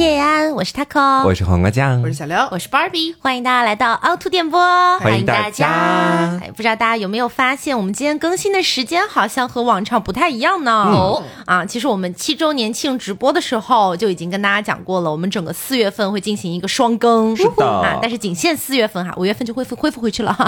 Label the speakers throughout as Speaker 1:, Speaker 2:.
Speaker 1: 叶安，我是 taco，
Speaker 2: 我是黄瓜酱，
Speaker 3: 我是小刘，
Speaker 1: 我是 Barbie，欢迎大家来到凹凸电波，
Speaker 2: 欢迎大家。
Speaker 1: 哎，不知道大家有没有发现，我们今天更新的时间好像和往常不太一样呢？哦，啊，其实我们七周年庆直播的时候就已经跟大家讲过了，我们整个四月份会进行一个双更，
Speaker 2: 是的。
Speaker 1: 啊，但是仅限四月份哈，五月份就恢复恢复回去了。哈。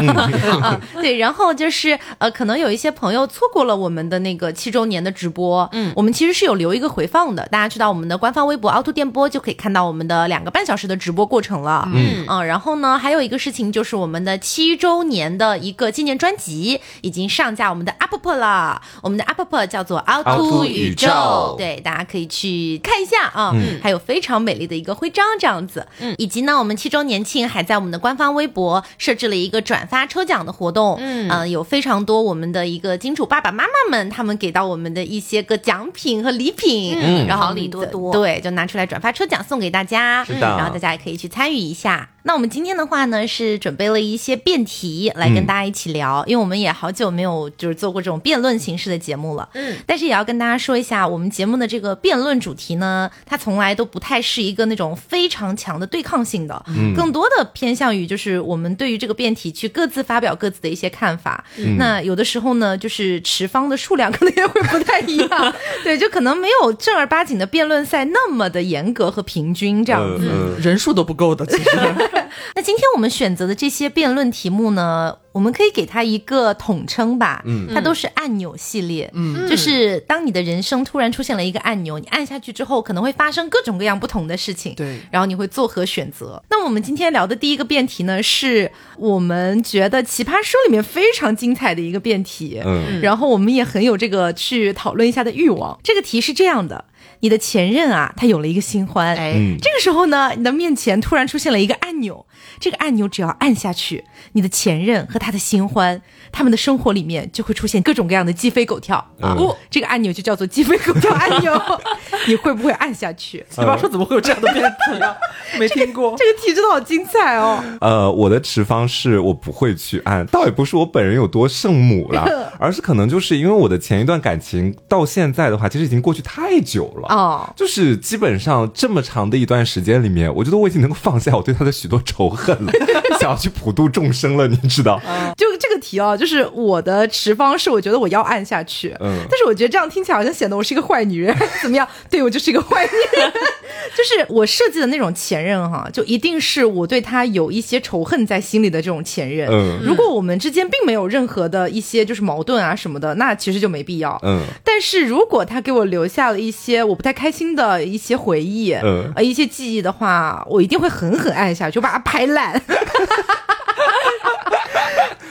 Speaker 1: 啊，对，然后就是呃，可能有一些朋友错过了我们的那个七周年的直播，嗯，我们其实是有留一个回放的，大家去到我们的官方微博凹凸电波就可以看到我们的两个半小时的直播过程了，嗯。嗯，然后呢，还有一个事情就是我们的七周年的一个纪念专辑已经上架我们的 App 了，我们的 App 叫做凹凸宇宙，对，大家可以去看一下啊，还有非常美丽的一个徽章这样子，嗯，以及呢，我们七周年庆还在我们的官方微博设置了一个转发抽奖的活动，嗯。有非常多我们的一个金主爸爸妈妈们他们给到我们的一些个奖品和礼品，嗯，然后
Speaker 3: 好礼多多。
Speaker 1: 对，就拿出来转发抽奖送给大家，
Speaker 2: 是的。
Speaker 1: 然后大家也可以去参与一下。那我们今天的话呢，是准备了一些辩题来跟大家一起聊，因为我们也好久没有就是做过这种辩论形式的节目了，嗯，但是也要跟大家说一下，我们节目的这个辩论主题呢，它从来都不太是一个那种非常强的对抗性的，嗯，更多的偏向于就是我们对于这个辩题去各自发表各自的一些看法，那有的时候呢，就是持方的数量可能也会不太一样，对，就可能没有正儿八经的辩论赛那么的严格和平均这样子。
Speaker 2: 嗯
Speaker 3: 人数都不够的，其实
Speaker 1: 那今天我们选择的这些辩论题目呢，我们可以给它一个统称吧，嗯，它都是按钮系列，嗯，就是当你的人生突然出现了一个按钮，你按下去之后，可能会发生各种各样不同的事情，
Speaker 3: 对
Speaker 1: 然后你会作何选择？那我们今天聊的第一个辩题呢，是我们觉得《奇葩说》里面非常精彩的一个辩题，
Speaker 2: 嗯，
Speaker 1: 然后我们也很有这个去讨论一下的欲望。这个题是这样的。你的前任啊，他有了一个新欢，
Speaker 3: 哎。
Speaker 2: 嗯。
Speaker 1: 这个时候呢，你的面前突然出现了一个按钮，这个按钮只要按下去，你的前任和他的新欢，他们的生活里面就会出现各种各样的鸡飞狗跳啊、
Speaker 2: 嗯
Speaker 1: 这个按钮就叫做鸡飞狗跳按钮，你会不会按下去？
Speaker 3: 奇葩说怎么会有这样的辩题啊？没听过。
Speaker 1: 这个题真的好精彩哦！
Speaker 2: 呃，我的持方是我不会去按，倒也不是我本人有多圣母了，而是可能就是因为我的前一段感情到现在的话，其实已经过去太久了。
Speaker 1: 哦，
Speaker 2: 就是基本上这么长的一段时间里面，我觉得我已经能够放下我对他的许多仇恨了，想要去普度众生了，你知道？
Speaker 1: 就这个题啊，就是我的持方是我觉得我要按下去，
Speaker 2: 嗯
Speaker 1: 但是我觉得这样听起来好像显得我是一个坏女人，怎么样？对我就是一个坏女人，就是我设计的那种前任哈，就一定是我对他有一些仇恨在心里的这种前任。
Speaker 2: 嗯
Speaker 1: 如果我们之间并没有任何的一些就是矛盾啊什么的，那其实就没必要。
Speaker 2: 嗯
Speaker 1: 但是如果他给我留下了一些我不太开心的一些回忆，
Speaker 2: 嗯
Speaker 1: 呃，一些记忆的话，我一定会狠狠按下去，我把他拍烂。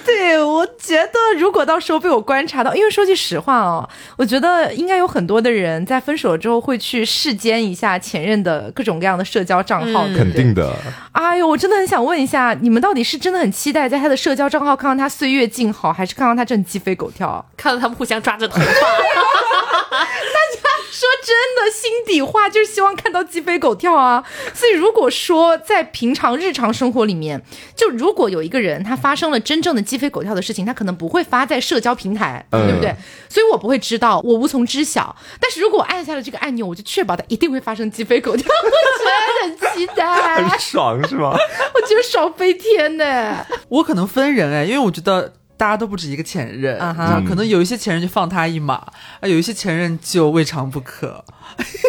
Speaker 1: 对，我觉得如果到时候被我观察到，因为说句实话哦，我觉得应该有很多的人在分手之后会去视奸一下前任的各种各样的社交账号，
Speaker 2: 肯定。的。
Speaker 1: 哎呦，我真的很想问一下，你们到底是真的很期待在他的社交账号看到他岁月静好，还是看到他正鸡飞狗跳？
Speaker 4: 看到他们互相抓着头发，
Speaker 1: 说真的，心底话就是希望看到鸡飞狗跳啊。所以如果说在平常日常生活里面，就如果有一个人他发生了真正的鸡飞狗跳的事情，他可能不会发在社交平台，
Speaker 2: 嗯
Speaker 1: 对不对？所以我不会知道，我无从知晓。但是如果我按下了这个按钮，我就确保他一定会发生鸡飞狗跳，我觉得很期待，
Speaker 2: 很爽是吗？
Speaker 1: 我觉得爽飞天呢。
Speaker 3: 我可能分人哎，因为我觉得大家都不止一个前任，可能有一些前任就放他一马，啊，有一些前任就未尝不可。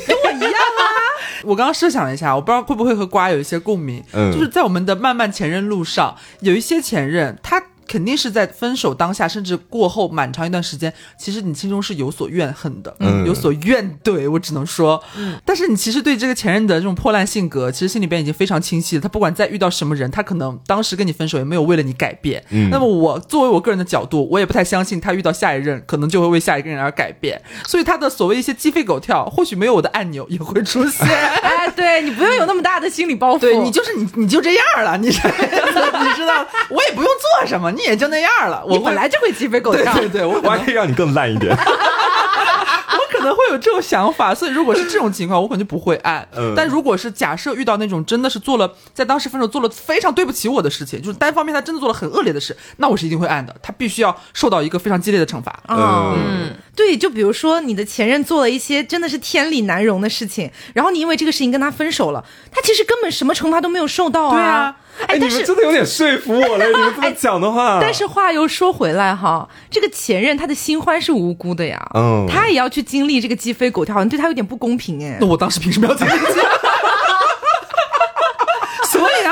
Speaker 3: 跟我一样啊！我刚刚设想了一下，我不知道会不会和瓜有一些共鸣，
Speaker 2: 嗯
Speaker 3: 就是在我们的漫漫前任路上，有一些前任他。肯定是在分手当下，甚至过后蛮长一段时间，其实你心中是有所怨恨的，
Speaker 2: 嗯
Speaker 3: 有所怨怼。我只能说，但是你其实对这个前任的这种破烂性格，其实心里边已经非常清晰了。他不管再遇到什么人，他可能当时跟你分手也没有为了你改变。
Speaker 2: 嗯
Speaker 3: 那么我作为我个人的角度，我也不太相信他遇到下一任可能就会为下一个人而改变。所以他的所谓一些鸡飞狗跳，或许没有我的按钮也会出现。
Speaker 1: 哎，对你不用有那么大的心理包袱，
Speaker 3: 对你就是你，你就这样了，你 你知道，我也不用做什么，你也就那样了。我
Speaker 1: 本来就会鸡飞狗跳。
Speaker 3: 对对对，我
Speaker 2: 我还可以让你更烂一点。
Speaker 3: 我可可能会有这种想法，所以如果是这种情况，我可能就不会按。
Speaker 2: 嗯
Speaker 3: 但如果是假设遇到那种真的是做了在当时分手做了非常对不起我的事情，就是单方面他真的做了很恶劣的事，那我是一定会按的。他必须要受到一个非常激烈的惩罚。
Speaker 1: 哦
Speaker 2: 嗯，
Speaker 1: 对，就比如说你的前任做了一些真的是天理难容的事情，然后你因为这个事情跟他分手了，他其实根本什么惩罚都没有受到啊。
Speaker 3: 对啊，
Speaker 1: 哎，
Speaker 2: 哎，你
Speaker 1: 但是
Speaker 2: 们真的有点说服我了，你们这么讲的话。
Speaker 1: 但是话又说回来哈，这个前任他的新欢是无辜的呀，
Speaker 2: 嗯
Speaker 1: 他也要去经历这个鸡飞狗跳，好像对他有点不公平哎
Speaker 3: 那。我当时凭什么要经历这样？所以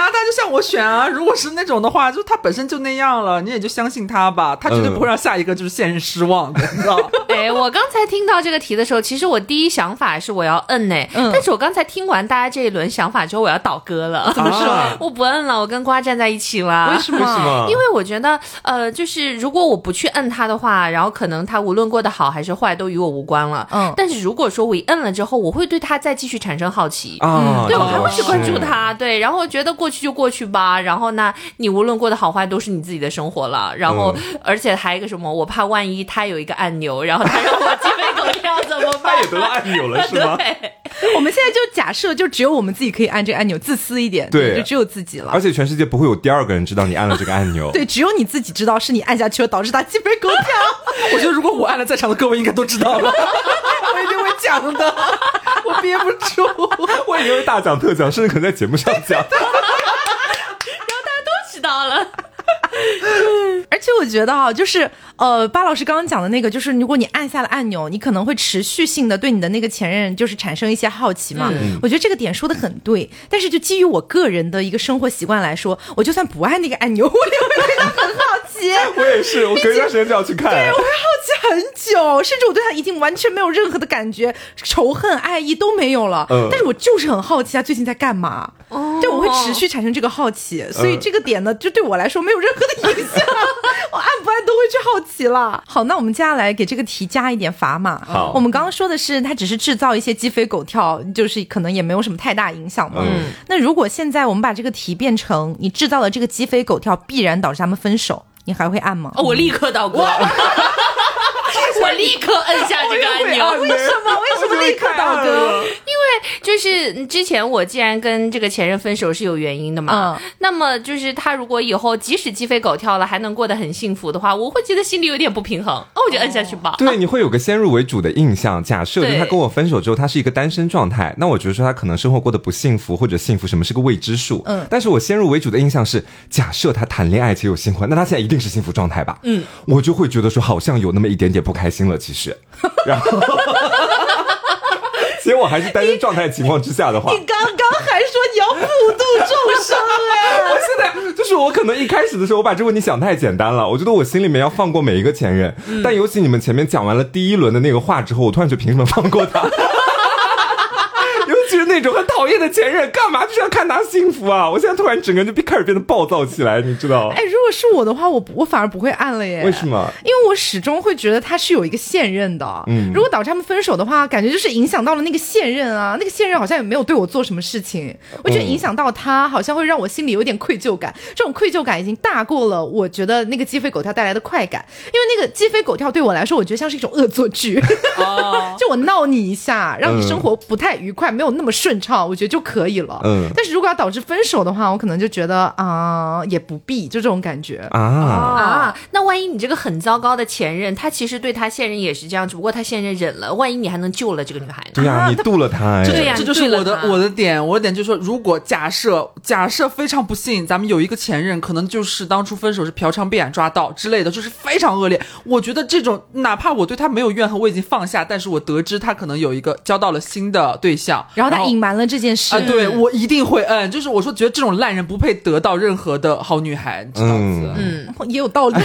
Speaker 3: 我选啊，如果是那种的话，就他本身就那样了，你也就相信他吧，他绝对不会让下一个就是现任失望的，你知道？
Speaker 4: 哎，我刚才听到这个题的时候，其实我第一想法是我要摁呢、
Speaker 1: 嗯
Speaker 4: 但是我刚才听完大家这一轮想法之后，我要倒戈了。
Speaker 2: 怎么说啊
Speaker 4: 我不摁了，我跟瓜站在一起了。
Speaker 1: 为什
Speaker 2: 为什么？
Speaker 4: 因为我觉得，呃，就是如果我不去摁他的话，然后可能他无论过得好还是坏，都与我无关了。
Speaker 1: 嗯
Speaker 4: 但是如果说我一摁了之后，我会对他再继续产生好奇。
Speaker 2: 啊，
Speaker 4: 对，我还会去关注
Speaker 2: 是。
Speaker 4: 他，对，然后觉得过去就过去吧，然后呢，你无论过得好坏都是你自己的生活了，然后、而且还有一个什么，我怕万一他有一个按钮，然后他让我鸡飞狗跳 怎么办？
Speaker 2: 他也得到按钮了是吗？
Speaker 4: 对，
Speaker 1: 我们现在就假设，就只有我们自己可以按这个按钮，自私一点，
Speaker 2: 对
Speaker 1: 就只有自己了
Speaker 2: 而。且全世界不会有第二个人知道你按了这个按钮。
Speaker 1: 对，只有你自己知道是你按下去了，导致他鸡飞狗跳。
Speaker 3: 我觉得如果我按了，在场的各位应该都知道了，我一定会讲的，我憋不住。
Speaker 2: 我以为大讲特讲，甚至可能在节目上讲。
Speaker 4: 知道了。
Speaker 1: 而且我觉得啊、就是呃，巴老师刚刚讲的那个，就是如果你按下了按钮，你可能会持续性的对你的那个前任就是产生一些好奇嘛。我觉得这个点说的很对，但是就基于我个人的一个生活习惯来说，我就算不按那个按钮，我也会对他很好奇。
Speaker 2: 我也是，我隔一段时间就要去看。
Speaker 1: 对我会好奇很久，甚至我对他已经完全没有任何的感觉，仇恨、爱意都没有了。
Speaker 2: 嗯
Speaker 1: 但是我就是很好奇他最近在干嘛。
Speaker 4: 哦
Speaker 1: 对，我会持续产生这个好奇，所以这个点呢，就对我来说没有任何的影响，我按不按都会去好奇了。好，那我们接下来给这个题加一点砝码。
Speaker 2: 好
Speaker 1: 我们刚刚说的是它只是制造一些鸡飞狗跳，就是可能也没有什么太大影响嘛。
Speaker 2: 嗯
Speaker 1: 那如果现在我们把这个题变成你制造了这个鸡飞狗跳必然导致他们分手，你还会按吗？
Speaker 4: 哦我立刻倒戈，我立刻摁下这个按钮。
Speaker 1: 为什么？为什么立刻倒戈？
Speaker 4: 因为就是之前我既然跟这个前任分手是有原因的嘛，
Speaker 1: 嗯
Speaker 4: 那么就是他如果以后即使鸡飞狗跳了，还能过得很幸福的话，我会觉得心里有点不平衡，哦，我就摁下去吧。
Speaker 2: 对，你会有个先入为主的印象。假设就他跟我分手之后，他是一个单身状态，那我觉得说他可能生活过得不幸福或者幸福，什么是个未知数。
Speaker 1: 嗯
Speaker 2: 但是我先入为主的印象是，假设他谈恋爱且有新欢，那他现在一定是幸福状态吧？嗯，我就会觉得说好像有那么一点点不开心了。其实，然后。其实我还是单身状态情况之下的话，
Speaker 1: 你刚刚还说你要普度众生哎，
Speaker 2: 我现在就是我可能一开始的时候，我把这个问题想太简单了。我觉得我心里面要放过每一个前任，但尤其你们前面讲完了第一轮的那个话之后，我突然就凭什么放过他？那种很讨厌的前任，干嘛就是要看他幸福啊？我现在突然整个人就变开始变得暴躁起来，你知道？
Speaker 1: 哎，如果是我的话，我我反而不会按了耶。
Speaker 2: 为什？么？
Speaker 1: 因为我始终会觉得他是有一个现任的，
Speaker 2: 嗯
Speaker 1: 如果导致他们分手的话，感觉就是影响到了那个现任啊，那个现任好像也没有对我做什么事情，我觉得影响到他，好像会让我心里有点愧疚感，这种愧疚感已经大过了我觉得那个鸡飞狗跳带来的快感，因为那个鸡飞狗跳对我来说，我觉得像是一种恶作剧，
Speaker 4: 哦，
Speaker 1: 就我闹你一下，让你生活不太愉快，没有那么顺畅，我觉得就可以了。
Speaker 2: 嗯
Speaker 1: 但是如果要导致分手的话，我可能就觉得啊、也不必，就这种感觉。
Speaker 2: 啊，
Speaker 4: 啊，那万一你这个很糟糕的前任，他其实对他现任也是这样，只不过他现任忍了，万一你还能救了这个女孩呢？
Speaker 2: 对呀、
Speaker 1: 啊
Speaker 2: 你渡了他哎，
Speaker 4: 对呀
Speaker 3: 这就是我的我的点，我的点就是说，如果假设假设非常不幸，咱们有一个前任，可能就是当初分手是嫖娼被眼抓到之类的，就是非常恶劣。我觉得这种哪怕我对他没有怨恨，我已经放下，但是我得知他可能有一个交到了新的对象，
Speaker 1: 然后他隐瞒了这件事，
Speaker 3: 啊，对我一定会嗯，就是我说觉得这种烂人不配得到任何的好女孩，你知道子。
Speaker 2: 嗯
Speaker 4: 嗯，
Speaker 1: 也有道理。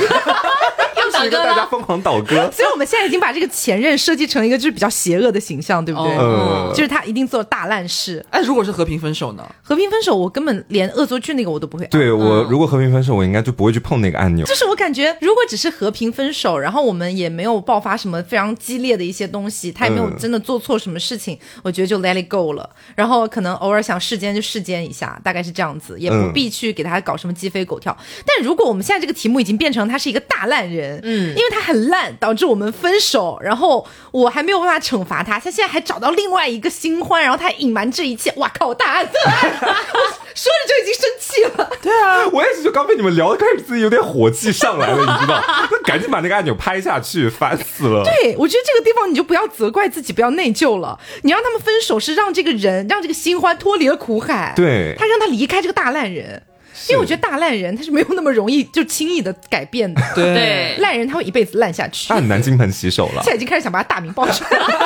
Speaker 2: 是一个大家疯狂倒戈。
Speaker 1: 所以我们现在已经把这个前任设计成一个就是比较邪恶的形象，对不对？
Speaker 2: 嗯
Speaker 1: 就是他一定做了大烂事。
Speaker 3: 哎，如果是和平分手呢？
Speaker 1: 和平分手，我根本连恶作剧那个我都不会按。
Speaker 2: 对我
Speaker 4: 嗯
Speaker 2: 如果和平分手，我应该就不会去碰那个按钮。
Speaker 1: 就是我感觉，如果只是和平分手，然后我们也没有爆发什么非常激烈的一些东西，他也没有
Speaker 2: 嗯
Speaker 1: 真的做错什么事情，我觉得就 let it go 了。然后可能偶尔想世间就世间一下，大概是这样子，也不
Speaker 2: 嗯
Speaker 1: 必去给他搞什么鸡飞狗跳。但如果我们现在这个题目已经变成他是一个大烂人，嗯，因为他很烂，导致我们分手，然后我还没有办法惩罚他，他现在还找到另外一个新欢，然后他还隐瞒这一切，哇靠，大案特案，说着就已经生气了。
Speaker 3: 对啊，
Speaker 2: 我也是，就刚被你们聊的，开始自己有点火气上来了，你知道？那赶紧把那个按钮拍下去，烦死了。
Speaker 1: 对，我觉得这个地方你就不要责怪自己，不要内疚了。你让他们分手是让这个人，让这个新欢脱离了苦海。
Speaker 2: 对
Speaker 1: 他让他离开这个大烂人，因为我觉得大烂人他是没有那么容易就轻易的改变的。
Speaker 4: 对
Speaker 1: 烂人他会一辈子烂下去。
Speaker 2: 那很难金盆洗手了
Speaker 1: 现。在已经开始想把他大名报出来了。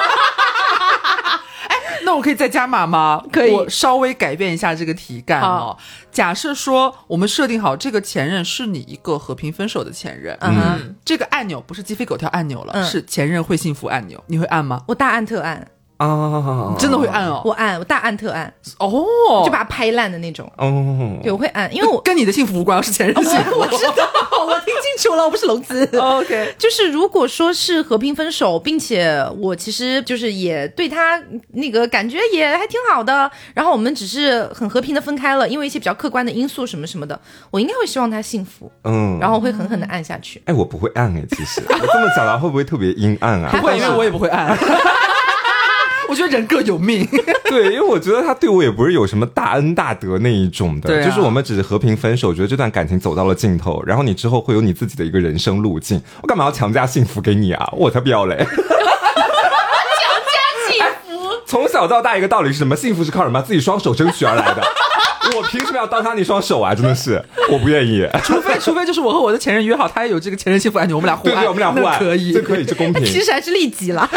Speaker 3: 那我可以再加码吗？
Speaker 1: 可以
Speaker 3: 我稍微改变一下这个题干哦。假设说我们设定好这个前任是你一个和平分手的前任，
Speaker 1: 嗯哼，
Speaker 3: 这个按钮不是鸡飞狗跳按钮了，
Speaker 1: 嗯
Speaker 3: 是前任会幸福按钮，你会按吗？
Speaker 1: 我大按特按，
Speaker 2: 啊，
Speaker 3: 真的会按哦。
Speaker 1: 我按，我大按特按，
Speaker 3: 哦，
Speaker 1: 就把它拍烂的那种。
Speaker 2: 哦，
Speaker 1: 对，我会按，因为我
Speaker 3: 跟你的幸福无关，我是前任幸福。
Speaker 1: 我知道，我听清楚了，我不是聋子。
Speaker 3: OK，
Speaker 1: 就是如果说是和平分手，并且我其实就是也对他那个感觉也还挺好的，然后我们只是很和平的分开了，因为一些比较客观的因素什么什么的，我应该会希望他幸福，
Speaker 2: 嗯，
Speaker 1: 然后会狠狠的按下去。
Speaker 2: 哎，我不会按哎，其实我 这么讲来会不会特别阴暗啊？
Speaker 3: 不会，因为我也不会按。我觉得人各有命。
Speaker 2: 对，因为我觉得他对我也不是有什么大恩大德那一种的，
Speaker 3: 对啊
Speaker 2: 就是我们只是和平分手，觉得这段感情走到了尽头，然后你之后会有你自己的一个人生路径，我干嘛要强加幸福给你啊？我才不要嘞！
Speaker 4: 幸福。
Speaker 2: 从小到大一个道理是什么？幸福是靠什么？自己双手争取而来的。我凭什么要当他那双手啊？真的是，我不愿意。
Speaker 3: 除非除非就是我和我的前任约好，他也有这个前任幸福按钮，我们俩互
Speaker 2: 对，对，我们俩互
Speaker 3: 爱，可以，
Speaker 2: 这可以，这公 平。
Speaker 1: 其实还是利己了，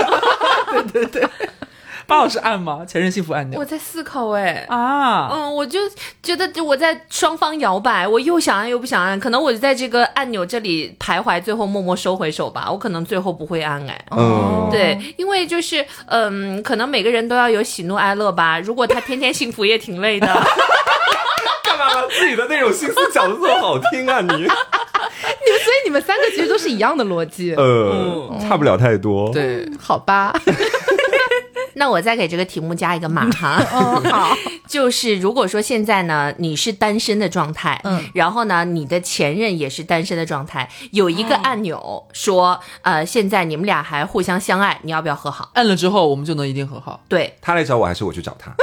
Speaker 3: 巴老师按吗？前任幸福按钮
Speaker 4: 我在思考哎。
Speaker 3: 啊，
Speaker 4: 嗯，我就觉得我在双方摇摆，我又想按又不想按，可能我就在这个按钮这里徘徊，最后默默收回手吧。我可能最后不会按哎。
Speaker 2: 嗯，
Speaker 4: 对，因为就是嗯，可能每个人都要有喜怒哀乐吧。如果他天天幸福，也挺累的。
Speaker 2: 干嘛把自己的那种心思讲的这么好听啊？你，
Speaker 1: 你们所以你们三个其实都是一样的逻辑，
Speaker 2: 呃，差不了太多。，
Speaker 3: 对，
Speaker 1: 好吧？
Speaker 4: 那我再给这个题目加一个码哈。
Speaker 1: 嗯，好，
Speaker 4: 就是如果说现在呢你是单身的状态，
Speaker 1: 嗯，
Speaker 4: 然后呢你的前任也是单身的状态，有一个按钮说，呃，现在你们俩还互相相爱，你要不要和好？
Speaker 3: 按了之后我们就能一定和好，
Speaker 4: 对，
Speaker 2: 他来找我还是我去找他？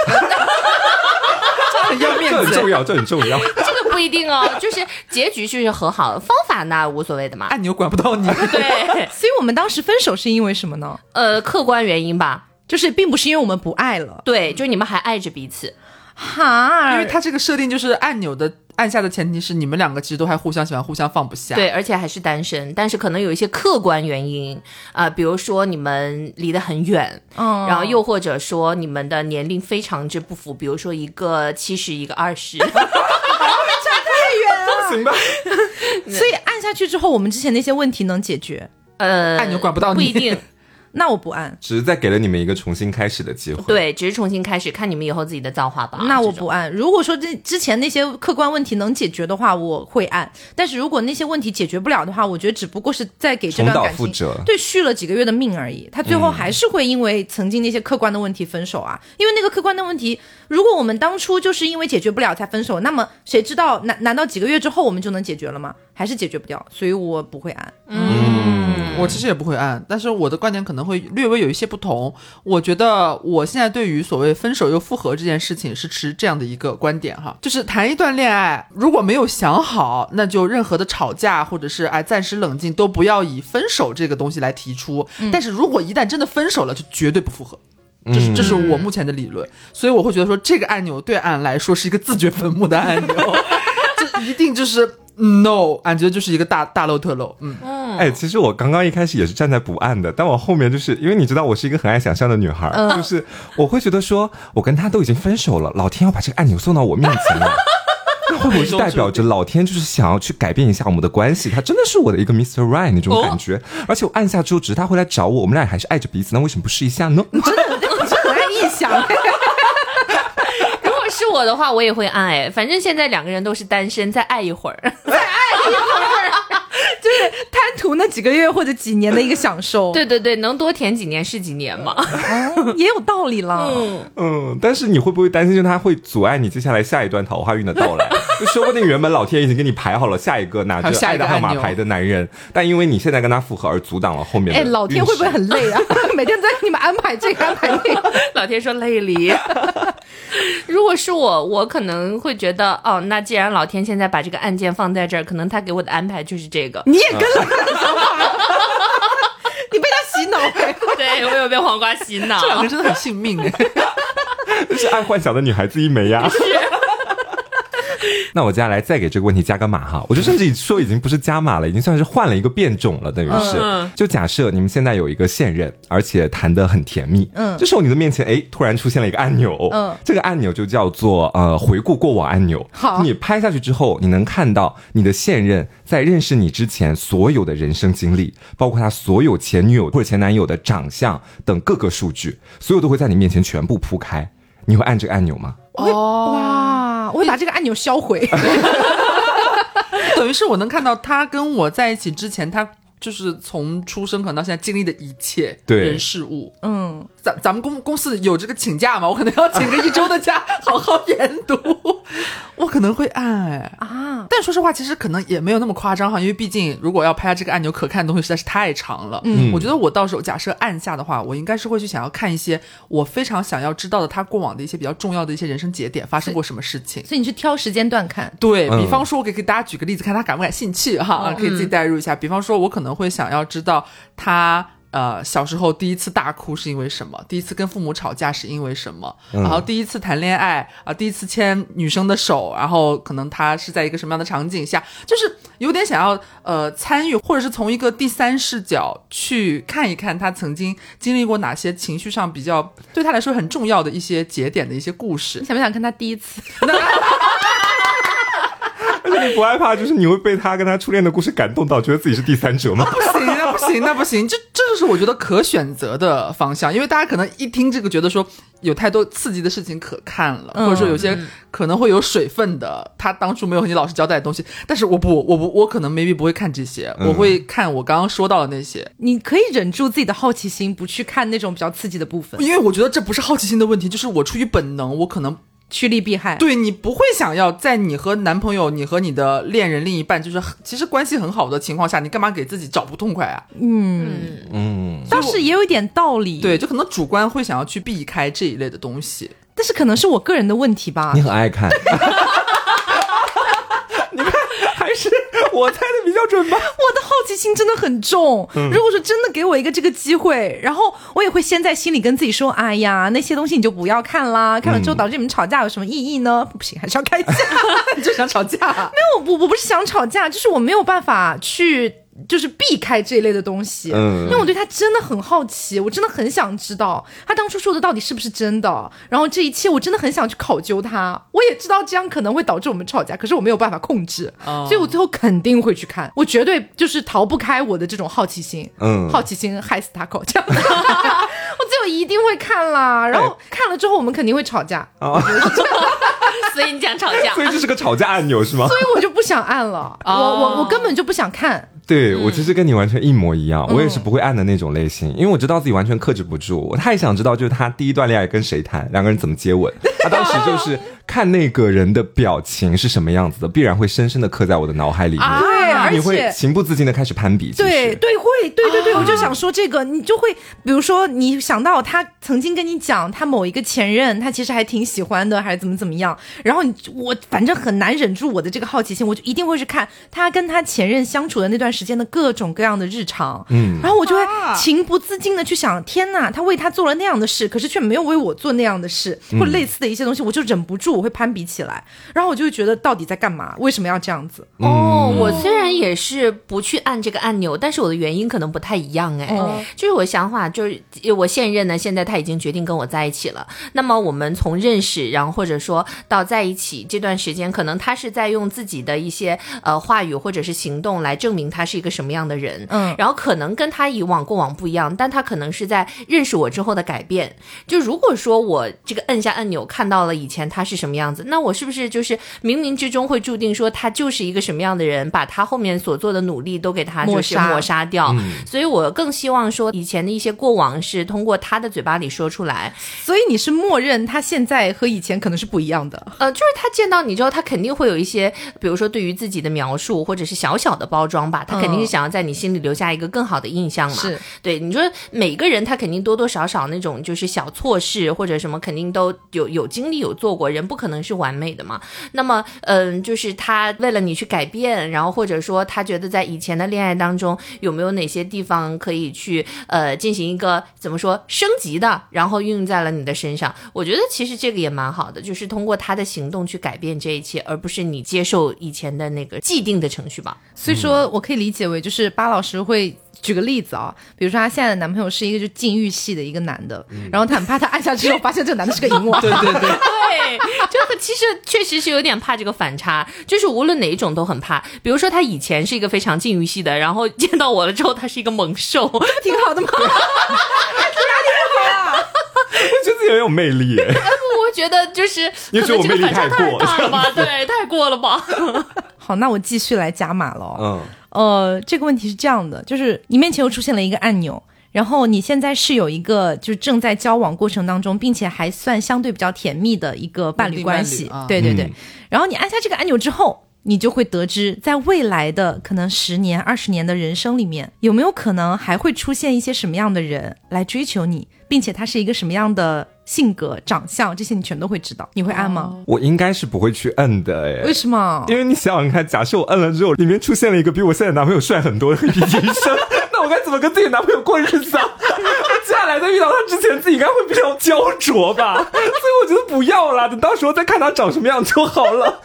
Speaker 3: 很要面子
Speaker 2: 这很重。要，这很重要。
Speaker 4: 这个不一定哦，就是结局就是和好，方法那无所谓的嘛。
Speaker 3: 按钮管不到你，
Speaker 4: 对，
Speaker 1: 所以我们当时分手是因为什么呢？
Speaker 4: 呃，客观原因吧，
Speaker 1: 就是并不是因为我们不爱了，
Speaker 4: 对，就是你们还爱着彼此。
Speaker 1: 哈，
Speaker 3: 因为它这个设定就是按钮的按下的前提是你们两个其实都还互相喜欢，互相放不下。
Speaker 4: 对，而且还是单身，但是可能有一些客观原因啊、比如说你们离得很远，
Speaker 1: 嗯
Speaker 4: 然后又或者说你们的年龄非常之不符，比如说一个七十，一个二十，
Speaker 2: 行吧，
Speaker 1: 所以按下去之后，我们之前那些问题能解决。
Speaker 4: 呃，
Speaker 3: 按钮管不到你
Speaker 4: 不一定。
Speaker 1: 那我不按，
Speaker 2: 只是再给了你们一个重新开始的机会。，
Speaker 4: 对，只是重新开始，看你们以后自己的造化吧。
Speaker 1: 那我。不按。如果说这之前那些客观问题能解决的话，我会按。但是如果那些问题解决不了的话，我觉得只不过是在给这段感情。对续了几个月的命而已。他最后还是会因为曾经那些客观的问题分手啊。因为那个客观的问题，如果我们当初就是因为解决不了才分手，那么谁知道难难道几个月之后我们就能解决了吗？还是解决不掉，所以我不会按。
Speaker 3: 嗯，我其实也不会按，但是我的观点可能会略微有一些不同。我觉得我现在对于所谓分手又复合这件事情是持这样的一个观点哈，就是谈一段恋爱，如果没有想好，那就任何的吵架或者是哎暂时冷静都不要以分手这个东西来提出。但是如果一旦真的分手了，就绝对不复合。这是这是我目前的理论，所以我会觉得说这个按钮对俺来说是一个自掘坟墓的按钮，这一定就是 no，俺觉得就是一个大大漏特漏，嗯。
Speaker 2: 哎，其实我刚刚一开始也是站在不按的，但我后面就是因为你知道我是一个很爱想象的女孩，就是我会觉得说，我跟他都已经分手了，老天要把这个按钮送到我面前了。那会不会是代表着老天就是想要去改变一下我们的关系？他真的是我的一个 Mr. Right 那种感觉，而且我按下之后，只是他会来找我，我们俩还是爱着彼此，那为什么不试一下呢？
Speaker 1: 很爱臆想，
Speaker 4: 如果是我的话，我也会按哎，反正现在两个人都是单身，再爱一会儿。
Speaker 1: 再爱一会儿就是贪图那几个月或者几年的一个享受。
Speaker 4: 对对对，能多填几年是几年嘛。
Speaker 1: 哦，也有道理了。
Speaker 4: 嗯，
Speaker 2: 嗯，但是你会不会担心，就他会阻碍你接下来下一段桃花运的到来？就说不定原本老天已经给你排好了下一个拿着
Speaker 3: 下
Speaker 2: 爱的号码牌的男人，但因为你现在跟他复合而阻挡了后面的
Speaker 1: 哎，老天会不会很累啊？每天在给你们安排这个安排那个。
Speaker 4: 老天说累离。如果是我，我可能会觉得，哦，那既然老天现在把这个案件放在这儿，可能他给我的安排就是这个。
Speaker 1: 你也跟了他的想法，你被他洗脑哎。
Speaker 4: 对我有被黄瓜洗脑
Speaker 3: 这。两个真的很信命哎。
Speaker 2: 是爱幻想的女孩子一枚呀。那我接下来再给这个问题加个码哈，我就甚至说已经不是加码了，已经算是换了一个变种了，等于是。
Speaker 4: 嗯
Speaker 2: 就假设你们现在有一个现任，而且谈得很甜蜜，嗯，这时候你的面前哎突然出现了一个按钮，
Speaker 1: 嗯
Speaker 2: 这个按钮就叫做呃回顾过往按钮。
Speaker 1: 好
Speaker 2: 你拍下去之后，你能看到你的现任在认识你之前所有的人生经历，包括他所有前女友或者前男友的长相等各个数据，所有都会在你面前全部铺开。你会按这个按钮吗？
Speaker 1: 我会哇，我会把这个按钮销毁。
Speaker 3: 等于是我能看到他跟我在一起之前，他就是从出生可能到现在经历的一切
Speaker 2: 对
Speaker 3: 人事物。
Speaker 1: 嗯，
Speaker 3: 咱咱们公公司有这个请假吗？我可能要请个一周的假，好好研读。我可能会按哎
Speaker 1: 啊，
Speaker 3: 但说实话，其实可能也没有那么夸张哈，因为毕竟如果要拍这个按钮，可看的东西实在是太长了。嗯，我觉得我到时候假设按下的话，我应该是会去想要看一些我非常想要知道的他过往的一些比较重要的一些人生节点发生过什么事情。
Speaker 1: 所以你去挑时间段看。
Speaker 2: 嗯
Speaker 3: 对比方说，我给给大家举个例子，看他感不感兴趣哈，可以自己代入一下。比方说，我可能会想要知道他。呃，小时候第一次大哭是因为什么？第一次跟父母吵架是因为什么？然后第一次谈恋爱啊、第一次牵女生的手，然后可能他是在一个什么样的场景下？就是有点想要呃参与，或者是从一个第三视角去看一看他曾经经历过哪些情绪上比较对他来说很重要的一些节点的一些故事
Speaker 1: 你。想不想看他第一次？
Speaker 2: 而且你不害怕，就是你会被他跟他初恋的故事感动到，觉得自己是第三者吗？
Speaker 3: 不行，那不行，那不行，这这就是我觉得可选择的方向，因为大家可能一听这个，觉得说有太多刺激的事情可看了，
Speaker 1: 嗯
Speaker 3: 或者说有些可能会有水分的，他当初没有和你老师交代的东西。但是我不，我不，我可能 maybe 不会看这些，
Speaker 2: 嗯
Speaker 3: 我会看我刚刚说到的那些，
Speaker 1: 你可以忍住自己的好奇心，不去看那种比较刺激的部分，
Speaker 3: 因为我觉得这不是好奇心的问题，就是我出于本能，我可能
Speaker 1: 趋利避害。
Speaker 3: 对你不会想要在你和男朋友、你和你的恋人、另一半，就是其实关系很好的情况下，你干嘛给自己找不痛快啊？
Speaker 2: 嗯嗯，
Speaker 1: 倒是也有一点道理。
Speaker 3: 对，，就可能主观会想要去避开这一类的东西。
Speaker 1: 但是可能是我个人的问题吧
Speaker 2: 你。很爱看。你看，还是我猜的比较准吧？
Speaker 1: 我的好奇心真的很重。如果说真的给我一个这个机会，然后我也会先在心里跟自己说：“哎呀，那些东西你就不要看啦，看了之后导致你们吵架有什么意义呢？不行，还是要开架。
Speaker 3: 你就想吵架？
Speaker 1: 没有，我我不是想吵架，就是我没有办法去。就是避开这一类的东西，
Speaker 2: 嗯
Speaker 1: 因为我对他真的很好奇，我真的很想知道他当初说的到底是不是真的。然后这一切我真的很想去考究他。我也知道这样可能会导致我们吵架，可是我没有办法控制，
Speaker 3: 哦
Speaker 1: 所以我最后肯定会去看，我绝对就是逃不开我的这种好奇心。
Speaker 2: 嗯
Speaker 1: 好奇心害死他口，这样子，我最后一定会看啦。然后看了之后，我们肯定会吵架，
Speaker 2: 啊，
Speaker 4: 所以你讲吵架
Speaker 2: 所，以这是个吵架按钮是吗？
Speaker 1: 所以我就不想按了。我我我根本就不想看。
Speaker 2: 对我其实跟你完全一模一样，我也是不会按的那种类型，因为我知道自己完全克制不住。我太想知道，就是他第一段恋爱跟谁谈，两个人怎么接吻。他当时就是看那个人的表情是什么样子的，必然会深深的刻在我的脑海里面。
Speaker 1: 对，而
Speaker 2: 你会
Speaker 1: 且
Speaker 2: 情不自禁的开始攀比。
Speaker 1: 对对会，对对对，我就想说这个，你就会，比如说你想到他曾经跟你讲他某一个前任，他其实还挺喜欢的，还是怎么怎么样，然后你我反正很难忍住我的这个好奇心，我就一定会去看他跟他前任相处的那段时间的各种各样的日常，嗯，然后我就会
Speaker 3: 啊
Speaker 1: 情不自禁的去想，天呐，他为他做了那样的事，可是却没有为我做那样的事，或者类似的一些东西，我就忍不住我会攀比起来，然后我就会觉得到底在干嘛？为什么要这样子？
Speaker 4: 哦，我虽然也是不去按这个按钮，但是我的原因可能不太一样哎。
Speaker 1: 哦
Speaker 4: 就是我想法就是我现任呢，现在他已经决定跟我在一起了。那么我们从认识，然后或者说到在一起这段时间，可能他是在用自己的一些呃话语或者是行动来证明他是一个什么样的人。
Speaker 1: 嗯
Speaker 4: 然后可能跟他以往过往不一样，但他可能是在认识我之后的改变。就如果说我这个摁下按钮看到了以前他是什么什么样子，那我是不是就是冥冥之中会注定说他就是一个什么样的人，把他后面所做的努力都给他就是
Speaker 1: 抹杀
Speaker 4: 掉？所以我更希望说以前的一些过往是通过他的嘴巴里说出来，
Speaker 1: 所以你是默认他现在和以前可能是不一样的。
Speaker 4: 呃，就是他见到你之后，他肯定会有一些，比如说对于自己的描述，或者是小小的包装吧，他肯定是想要在你心里留下一个更好的印象嘛。
Speaker 1: 是
Speaker 4: 对，你说每个人他肯定多多少少那种就是小错事或者什么，肯定都有有经历有做过，人不可能是完美的嘛。那么，嗯，就是他为了你去改变，然后或者说他觉得在以前的恋爱当中有没有哪些地方可以去呃进行一个怎么说升级的，然后运用在了你的身上。我觉得其实这个也蛮好的，就是通过他的行动去改变这一切，而不是你接受以前的那个既定的程序吧。
Speaker 1: 所以说我可以理解为，就是巴老师会举个例子啊，比如说她现在的男朋友是一个就禁欲系的一个男的，然后她很怕他按下之后发现这个男的是个淫娃，
Speaker 3: 对 对对，
Speaker 4: 对，就其实确实是有点怕这个反差，就是无论哪一种都很怕。比如说她以前是一个非常禁欲系的，然后见到我了之后，他是一个猛兽，这
Speaker 1: 不挺好的吗？
Speaker 2: 我觉得自己很有魅力。
Speaker 4: 我觉得就是
Speaker 2: 你
Speaker 4: 可
Speaker 2: 觉得我魅力
Speaker 4: 能这个反差
Speaker 2: 太过
Speaker 4: 大了吧？对，太过了吧？
Speaker 1: 好，那我继续来加码了。
Speaker 2: 嗯，
Speaker 1: 呃，这个问题是这样的，就是你面前又出现了一个按钮，然后你现在是有一个就是正在交往过程当中，并且还算相对比较甜蜜的一个伴侣关系对对对。
Speaker 2: 嗯
Speaker 1: 然后你按下这个按钮之后，你就会得知，在未来的可能十年、二十年的人生里面，有没有可能还会出现一些什么样的人来追求你，并且他是一个什么样的性格、长相，这些你全都会知道。你会按吗？
Speaker 2: 我应该是不会去摁的哎。
Speaker 1: 为什么？
Speaker 2: 因为你想想看，假设我摁了之后，里面出现了一个比我现在男朋友帅很多的女医生，那我该怎么跟自己男朋友过日子啊？接下来在遇到他之前，自己应该会比较焦灼吧？所以我觉得不要啦，等到时候再看他长什么样就好了。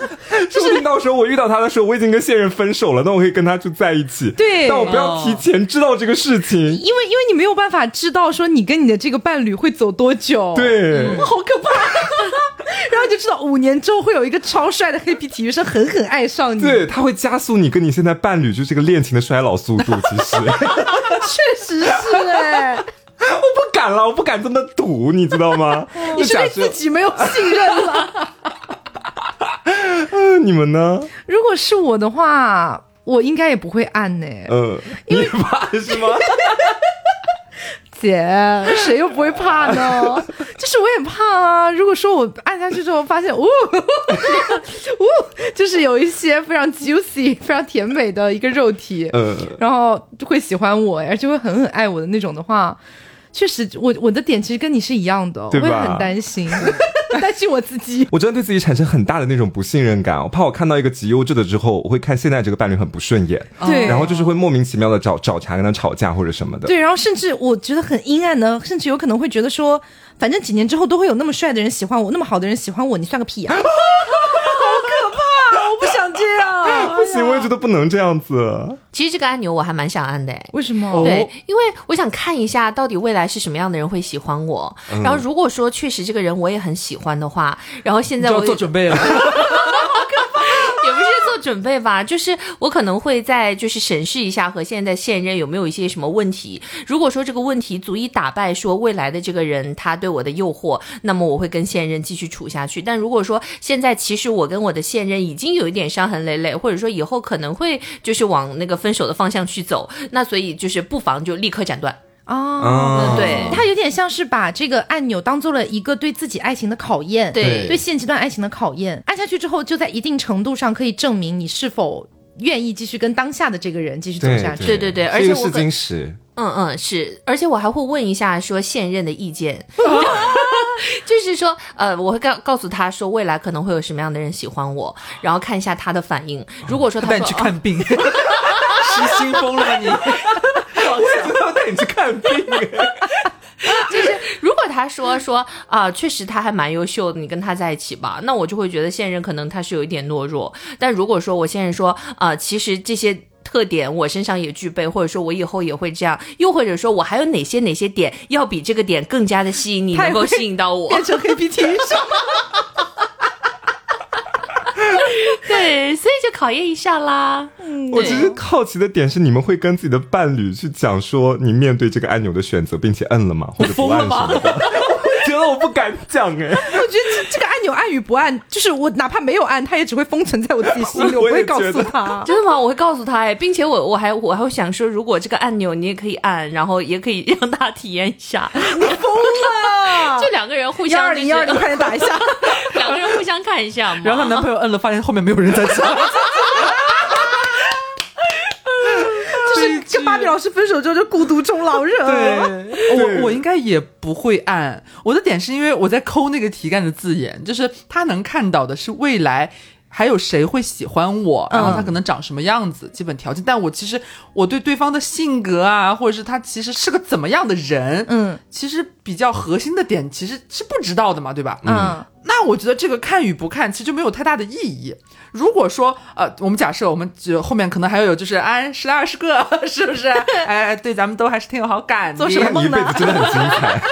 Speaker 2: 说不定到时候我遇到他的时候，我已经跟现任分手了，那我可以跟他就在一起。
Speaker 1: 对
Speaker 2: 但我不要提前知道这个事情。
Speaker 1: 因为因为你没有办法知道说你跟你的这个伴侣会走多久，，
Speaker 2: 对，
Speaker 1: 好可怕。然后就知道五年之后会有一个超帅的黑皮体育生狠狠爱上你，
Speaker 2: 对，他会加速你跟你现在伴侣就这个恋情的衰老速度。其实
Speaker 1: 确实是哎，
Speaker 2: 我不敢了，我不敢这么赌，你知道吗？
Speaker 1: 你是对自己没有信任了。
Speaker 2: 嗯，你们呢？
Speaker 1: 如果是我的话，我应该也不会按呢。
Speaker 2: 嗯，你怕是吗？
Speaker 1: 姐，谁又不会怕呢？就是我也怕啊。如果说我按下去之后发现，呜、呜，就是有一些非常 juicy、非常甜美的一个肉体，
Speaker 2: 嗯，
Speaker 1: 然后就会喜欢我，而且会狠狠爱我的那种的话，确实，我我的点其实跟你是一样的，我会很担心，担心我自己。
Speaker 2: 我真的对自己产生很大的那种不信任感，我怕我看到一个极优质的之后，我会看现在这个伴侣很不顺眼，
Speaker 1: 对
Speaker 2: 然后就是会莫名其妙的找找茬跟他吵架或者什么的。
Speaker 1: 对，然后甚至我觉得很阴暗的，甚至有可能会觉得说，反正几年之后都会有那么帅的人喜欢我，那么好的人喜欢我，你算个屁啊！好可怕，我不想这样。
Speaker 2: 不行，我也觉得不能这样子。
Speaker 4: 其实这个按钮我还蛮想按的诶。
Speaker 1: 为什么？
Speaker 2: 哦
Speaker 4: 对，因为我想看一下到底未来是什么样的人会喜欢我。然后如果说确实这个人我也很喜欢的话，然后现在我也
Speaker 3: 做准备了。
Speaker 4: 准备吧，就是我可能会再就是审视一下和现在现任有没有一些什么问题。如果说这个问题足以打败说未来的这个人他对我的诱惑，那么我会跟现任继续处下去。但如果说现在其实我跟我的现任已经有一点伤痕累累，或者说以后可能会就是往那个分手的方向去走，那所以就是不妨就立刻斩断。
Speaker 1: 哦，
Speaker 2: 嗯
Speaker 4: 对
Speaker 1: 他有点像是把这个按钮当做了一个对自己爱情的考验，
Speaker 4: 对
Speaker 1: 对现阶段爱情的考验。按下去之后，就在一定程度上可以证明你是否愿意继续跟当下的这个人继续走下去。
Speaker 4: 对对对而且我可
Speaker 2: 金石。
Speaker 4: 嗯嗯，是，而且我还会问一下说现任的意见，就是说，呃，我会告告诉他说未来可能会有什么样的人喜欢我，然后看一下他的反应。如果说
Speaker 3: 他带你去看病，失心疯了吧你？
Speaker 4: 就是如果他说说啊、确实他还蛮优秀的，你跟他在一起吧，那我就会觉得现任可能他是有一点懦弱。但如果说我现任说啊、其实这些。特点我身上也具备，或者说我以后也会这样，又或者说我还有哪些哪些点要比这个点更加的吸引你，能够吸引到我。
Speaker 1: 变成黑皮体育生。
Speaker 4: 对，所以就考验一下啦。
Speaker 2: 我只是好奇的点是，你们会跟自己的伴侣去讲说你面对这个按钮的选择，并且摁了吗？或者不按 什么的？觉得我不敢讲哎。
Speaker 1: 我觉得这这个按钮按与不按，就是我哪怕没有按，它也只会封存在我自己心里，我
Speaker 2: 我
Speaker 1: 不会告诉他。
Speaker 4: 真的吗？我会告诉他哎，并且我我还我还会想说，如果这个按钮你也可以按，然后也可以让他体验一下，你
Speaker 1: 疯了！
Speaker 4: 就两个人互相就是
Speaker 1: 二零幺二零，快点打一下。
Speaker 4: 两个人互相看一下嘛。
Speaker 3: 然后她男朋友摁了，发现后面没有人在讲。
Speaker 1: 就是跟芭比老师分手之后就孤独终老人。
Speaker 3: 对，我我应该也不会按。我的点是因为我在抠那个题干的字眼，就是他能看到的是未来。还有谁会喜欢我？然后他可能长什么样子，基本条件。但我其实我对对方的性格啊，或者是他其实是个怎么样的人，
Speaker 1: 嗯
Speaker 3: 其实比较核心的点其实是不知道的嘛，对吧？
Speaker 1: 嗯
Speaker 3: 那我觉得这个看与不看其实就没有太大的意义。如果说呃，我们假设我们就后面可能还要有就是哎十来二十个，是不是？哎，对，咱们都还是挺有好感的。
Speaker 1: 做什么
Speaker 2: 梦呢一辈子真的很精彩。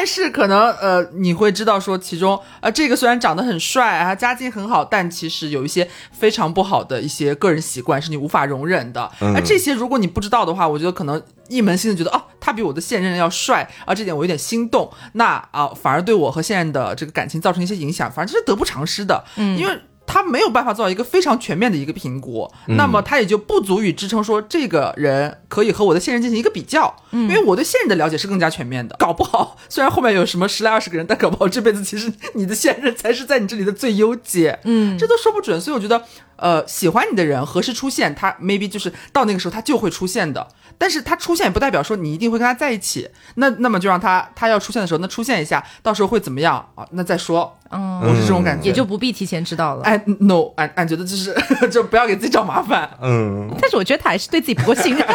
Speaker 3: 但是可能呃，你会知道说其中呃，这个虽然长得很帅啊，家境很好，但其实有一些非常不好的一些个人习惯是你无法容忍的。
Speaker 2: 嗯
Speaker 3: 而这些如果你不知道的话，我觉得可能一门心思觉得哦，他比我的现任要帅啊，这点我有点心动，那啊、反而对我和现任的这个感情造成一些影响，反正这是得不偿失的。嗯，因为。他没有办法做到一个非常全面的一个评估，那么他也就不足以支撑说这个人可以和我的现任进行一个比较，因为我对现任的了解是更加全面的。搞不好 虽然后面有什么十来二十个人，但搞不好这辈子其实你的现任才是在你这里的最优解，嗯，这都说不准。所以我觉得，呃，喜欢你的人何时出现，他 maybe 就是到那个时候他就会出现的。但是他出现也不代表说你一定会跟他在一起，那那么就让他他要出现的时候，那出现一下，到时候会怎么样啊？那再说，
Speaker 1: 嗯，
Speaker 3: 我是这种感觉，
Speaker 1: 也就不必提前知道了。
Speaker 3: 哎，no，俺俺觉得就是 就不要给自己找麻烦。
Speaker 2: 嗯，
Speaker 1: 但是我觉得他还是对自己不够信任。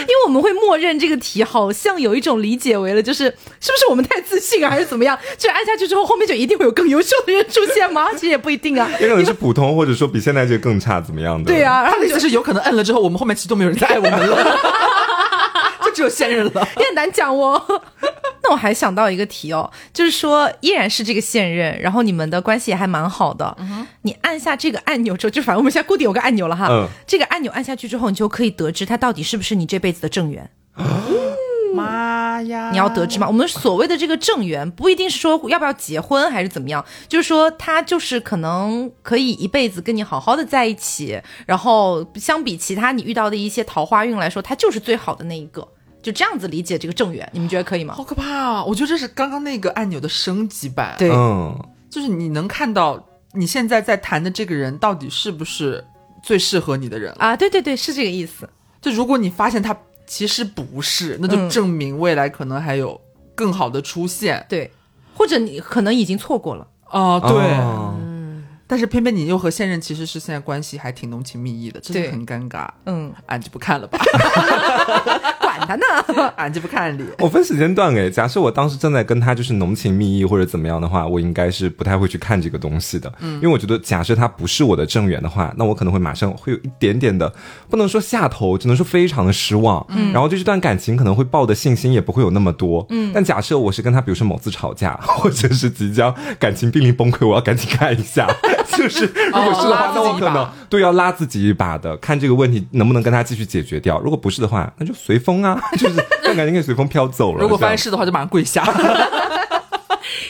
Speaker 1: 因为我们会默认这个题好像有一种理解为了，就是是不是我们太自信啊，还是怎么样？就是按下去之后，后面就一定会有更优秀的人出现吗？其实也不一定啊。
Speaker 2: 也可能是普通，或者说比现在这个更差，怎么样的？
Speaker 1: 对啊，然后你就
Speaker 3: 他的意思是有可能摁了之后，我们后面其实都没有人再爱我们了，就只有现任了。
Speaker 1: 也很难讲哦。那我还想到一个题哦，就是说依然是这个现任，然后你们的关系也还蛮好的。你按下这个按钮之后，就反正我们现在固定有个按钮了哈。
Speaker 2: 嗯
Speaker 1: 这个按钮按下去之后，你就可以得知他到底是不是你这辈子的正缘。
Speaker 3: 妈呀！
Speaker 1: 你要得知吗，我们所谓的这个正缘，不一定是说要不要结婚还是怎么样，就是说他就是可能可以一辈子跟你好好的在一起，然后相比其他你遇到的一些桃花运来说，他就是最好的那一个，就这样子理解这个正缘，你们觉得可以吗？
Speaker 3: 好可怕啊！我觉得这是刚刚那个按钮的升级版。
Speaker 1: 对
Speaker 2: 嗯，
Speaker 3: 就是你能看到你现在在谈的这个人到底是不是最适合你的人。
Speaker 1: 啊，对对对，是这个意思。
Speaker 3: 就如果你发现他其实不是，那就
Speaker 1: 嗯
Speaker 3: 证明未来可能还有更好的出现。
Speaker 1: 对，或者你可能已经错过了。
Speaker 3: 哦，对。
Speaker 2: 哦
Speaker 3: 但是偏偏你又和现任其实是现在关系还挺浓情蜜意的，真
Speaker 1: 对
Speaker 3: 的很尴尬。
Speaker 1: 嗯，
Speaker 3: 俺就不看了吧，
Speaker 1: 管他呢。
Speaker 3: 俺就不看你。
Speaker 2: 我分时间段诶，假设我当时正在跟他就是浓情蜜意或者怎么样的话，我应该是不太会去看这个东西的，因为我觉得假设他不是我的正缘的话，那我可能会马上会有一点点的，不能说下头，只能说非常的失望，嗯，然后对这段感情可能会抱的信心也不会有那么多，嗯，但假设我是跟他，比如说某次吵架，或者是即将感情濒临崩溃，我要赶紧看一下，就是如果是的话，
Speaker 3: 哦
Speaker 2: 那我可能对要拉自己一把的，看这个问题能不能跟他继续解决掉，如果不是的话，那就随风啊，就是这段感觉可以随风飘走了，
Speaker 3: 如果发现是的话，就马上跪下。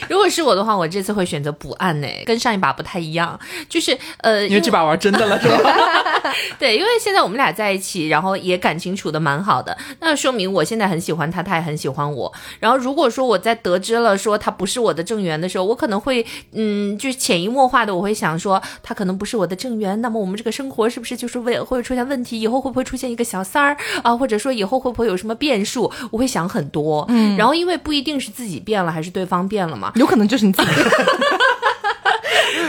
Speaker 4: 如果是我的话，我这次会选择不按呢，跟上一把不太一样，就是呃，
Speaker 3: 因为这把玩真的了，是吧？
Speaker 4: 对，因为现在我们俩在一起，然后也感情处的蛮好的，那说明我现在很喜欢他，他也很喜欢我。然后如果说我在得知了说他不是我的正缘的时候，我可能会嗯，就是潜移默化的我会想说他可能不是我的正缘，那么我们这个生活是不是就是为会出现问题？以后会不会出现一个小三儿啊？或者说以后会不会有什么变数？我会想很多。嗯，然后因为不一定是自己变了还是对方变了嘛，
Speaker 1: 有可能就是你自己。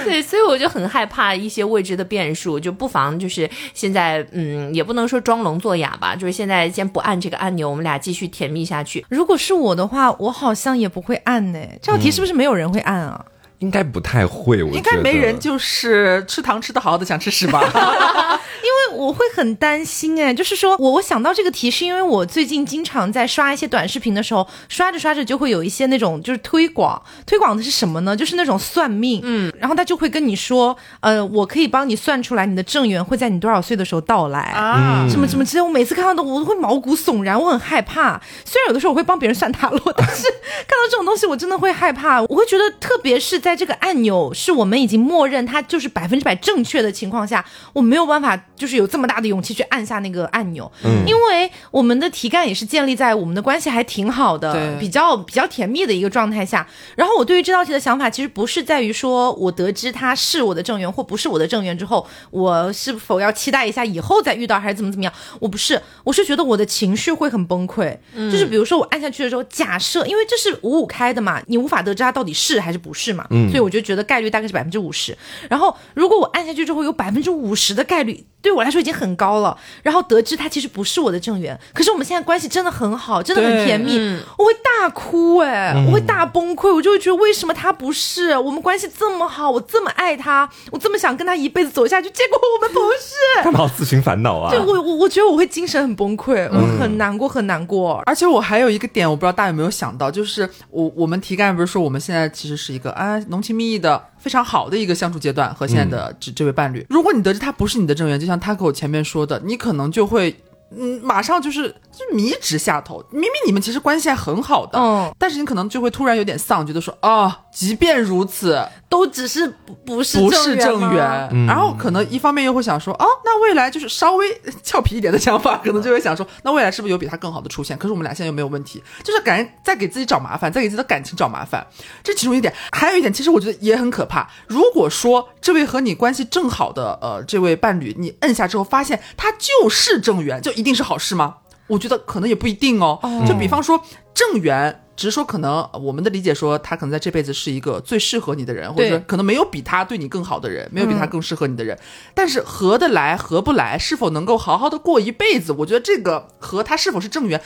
Speaker 4: 对，所以我就很害怕一些未知的变数，就不妨就是现在，嗯，也不能说装聋作哑吧，就是现在先不按这个按钮，我们俩继续甜蜜下去。
Speaker 1: 如果是我的话，我好像也不会按呢。这道题是不是没有人会按啊？
Speaker 2: 应该不太会，我
Speaker 3: 应该没人就是吃糖吃的好好的想吃屎吧？
Speaker 1: 因为我会很担心哎，就是说我我想到这个题，是因为我最近经常在刷一些短视频的时候，刷着刷着就会有一些那种就是推广，推广的是什么呢？就是那种算命，嗯，然后他就会跟你说，呃，我可以帮你算出来你的正缘会在你多少岁的时候到来
Speaker 3: 啊
Speaker 1: 什么什么之类。我每次看到的我都会毛骨悚然，我很害怕。虽然有的时候我会帮别人算塔罗，但是 看到这种东西我真的会害怕。我会觉得，特别是在这个按钮是我们已经默认它就是百分之百正确的情况下，我没有办法就是有这么大的勇气去按下那个按钮，
Speaker 2: 嗯
Speaker 1: 因为我们的题干也是建立在我们的关系还挺好的，
Speaker 3: 对
Speaker 1: 比较比较甜蜜的一个状态下。然后我对于这道题的想法，其实不是在于说我得知他是我的正缘或不是我的正缘之后，我是否要期待一下以后再遇到还是怎么怎么样？我不是，我是觉得我的情绪会很崩溃。就是比如说我按下去的时候，假设因为这是五五开的嘛，你无法得知它到底是还是不是嘛，所以我就觉得概率大概是百分之五十。然后如果我按下去之后有百分之五十的概率，对我来说已经很高了。然后得知他其实不是我的正缘，可是我们现在关系真的很好，真的很甜蜜，我会大哭哎、我会大崩溃，我就会觉得为什么他不是？我们关系这么好，我这么爱他，我这么想跟他一辈子走下去，结果我们不是。
Speaker 2: 干嘛要自寻烦恼啊？
Speaker 1: 对我我我觉得我会精神很崩溃，我很难过很难过。
Speaker 3: 而且我还有一个点，我不知道大家有没有想到，就是我我们题干不是说我们现在其实是一个啊浓情蜜意的非常好的一个相处阶段，和现在的这、这位伴侣，如果你得知他不是你的正缘，就像他跟我前面说的，你可能就会。嗯，马上就是就迷之下头。明明你们其实关系还很好的，
Speaker 1: 嗯，
Speaker 3: 但是你可能就会突然有点丧，觉得说啊，即便如此，
Speaker 1: 都只是不不是
Speaker 3: 不是正
Speaker 1: 吗
Speaker 3: 缘，
Speaker 2: 嗯
Speaker 3: 然后可能一方面又会想说，哦，那未来就是稍微俏皮一点的想法，可能就会想说，那未来是不是有比他更好的出现？可是我们俩现在又没有问题，就是感觉在给自己找麻烦，在给自己的感情找麻烦。这其中一点，还有一点，其实我觉得也很可怕。如果说这位和你关系正好的呃这位伴侣，你摁下之后发现他就是正缘，就一定是好事吗？我觉得可能也不一定哦。就比方说正缘。只是说，可能呃我们的理解说，他可能在这辈子是一个最适合你的人，或者说可能没有比他对你更好的人，没有比他更适合你的人。但是合得来合不来，是否能够好好的过一辈子，我觉得这个和他是否是正缘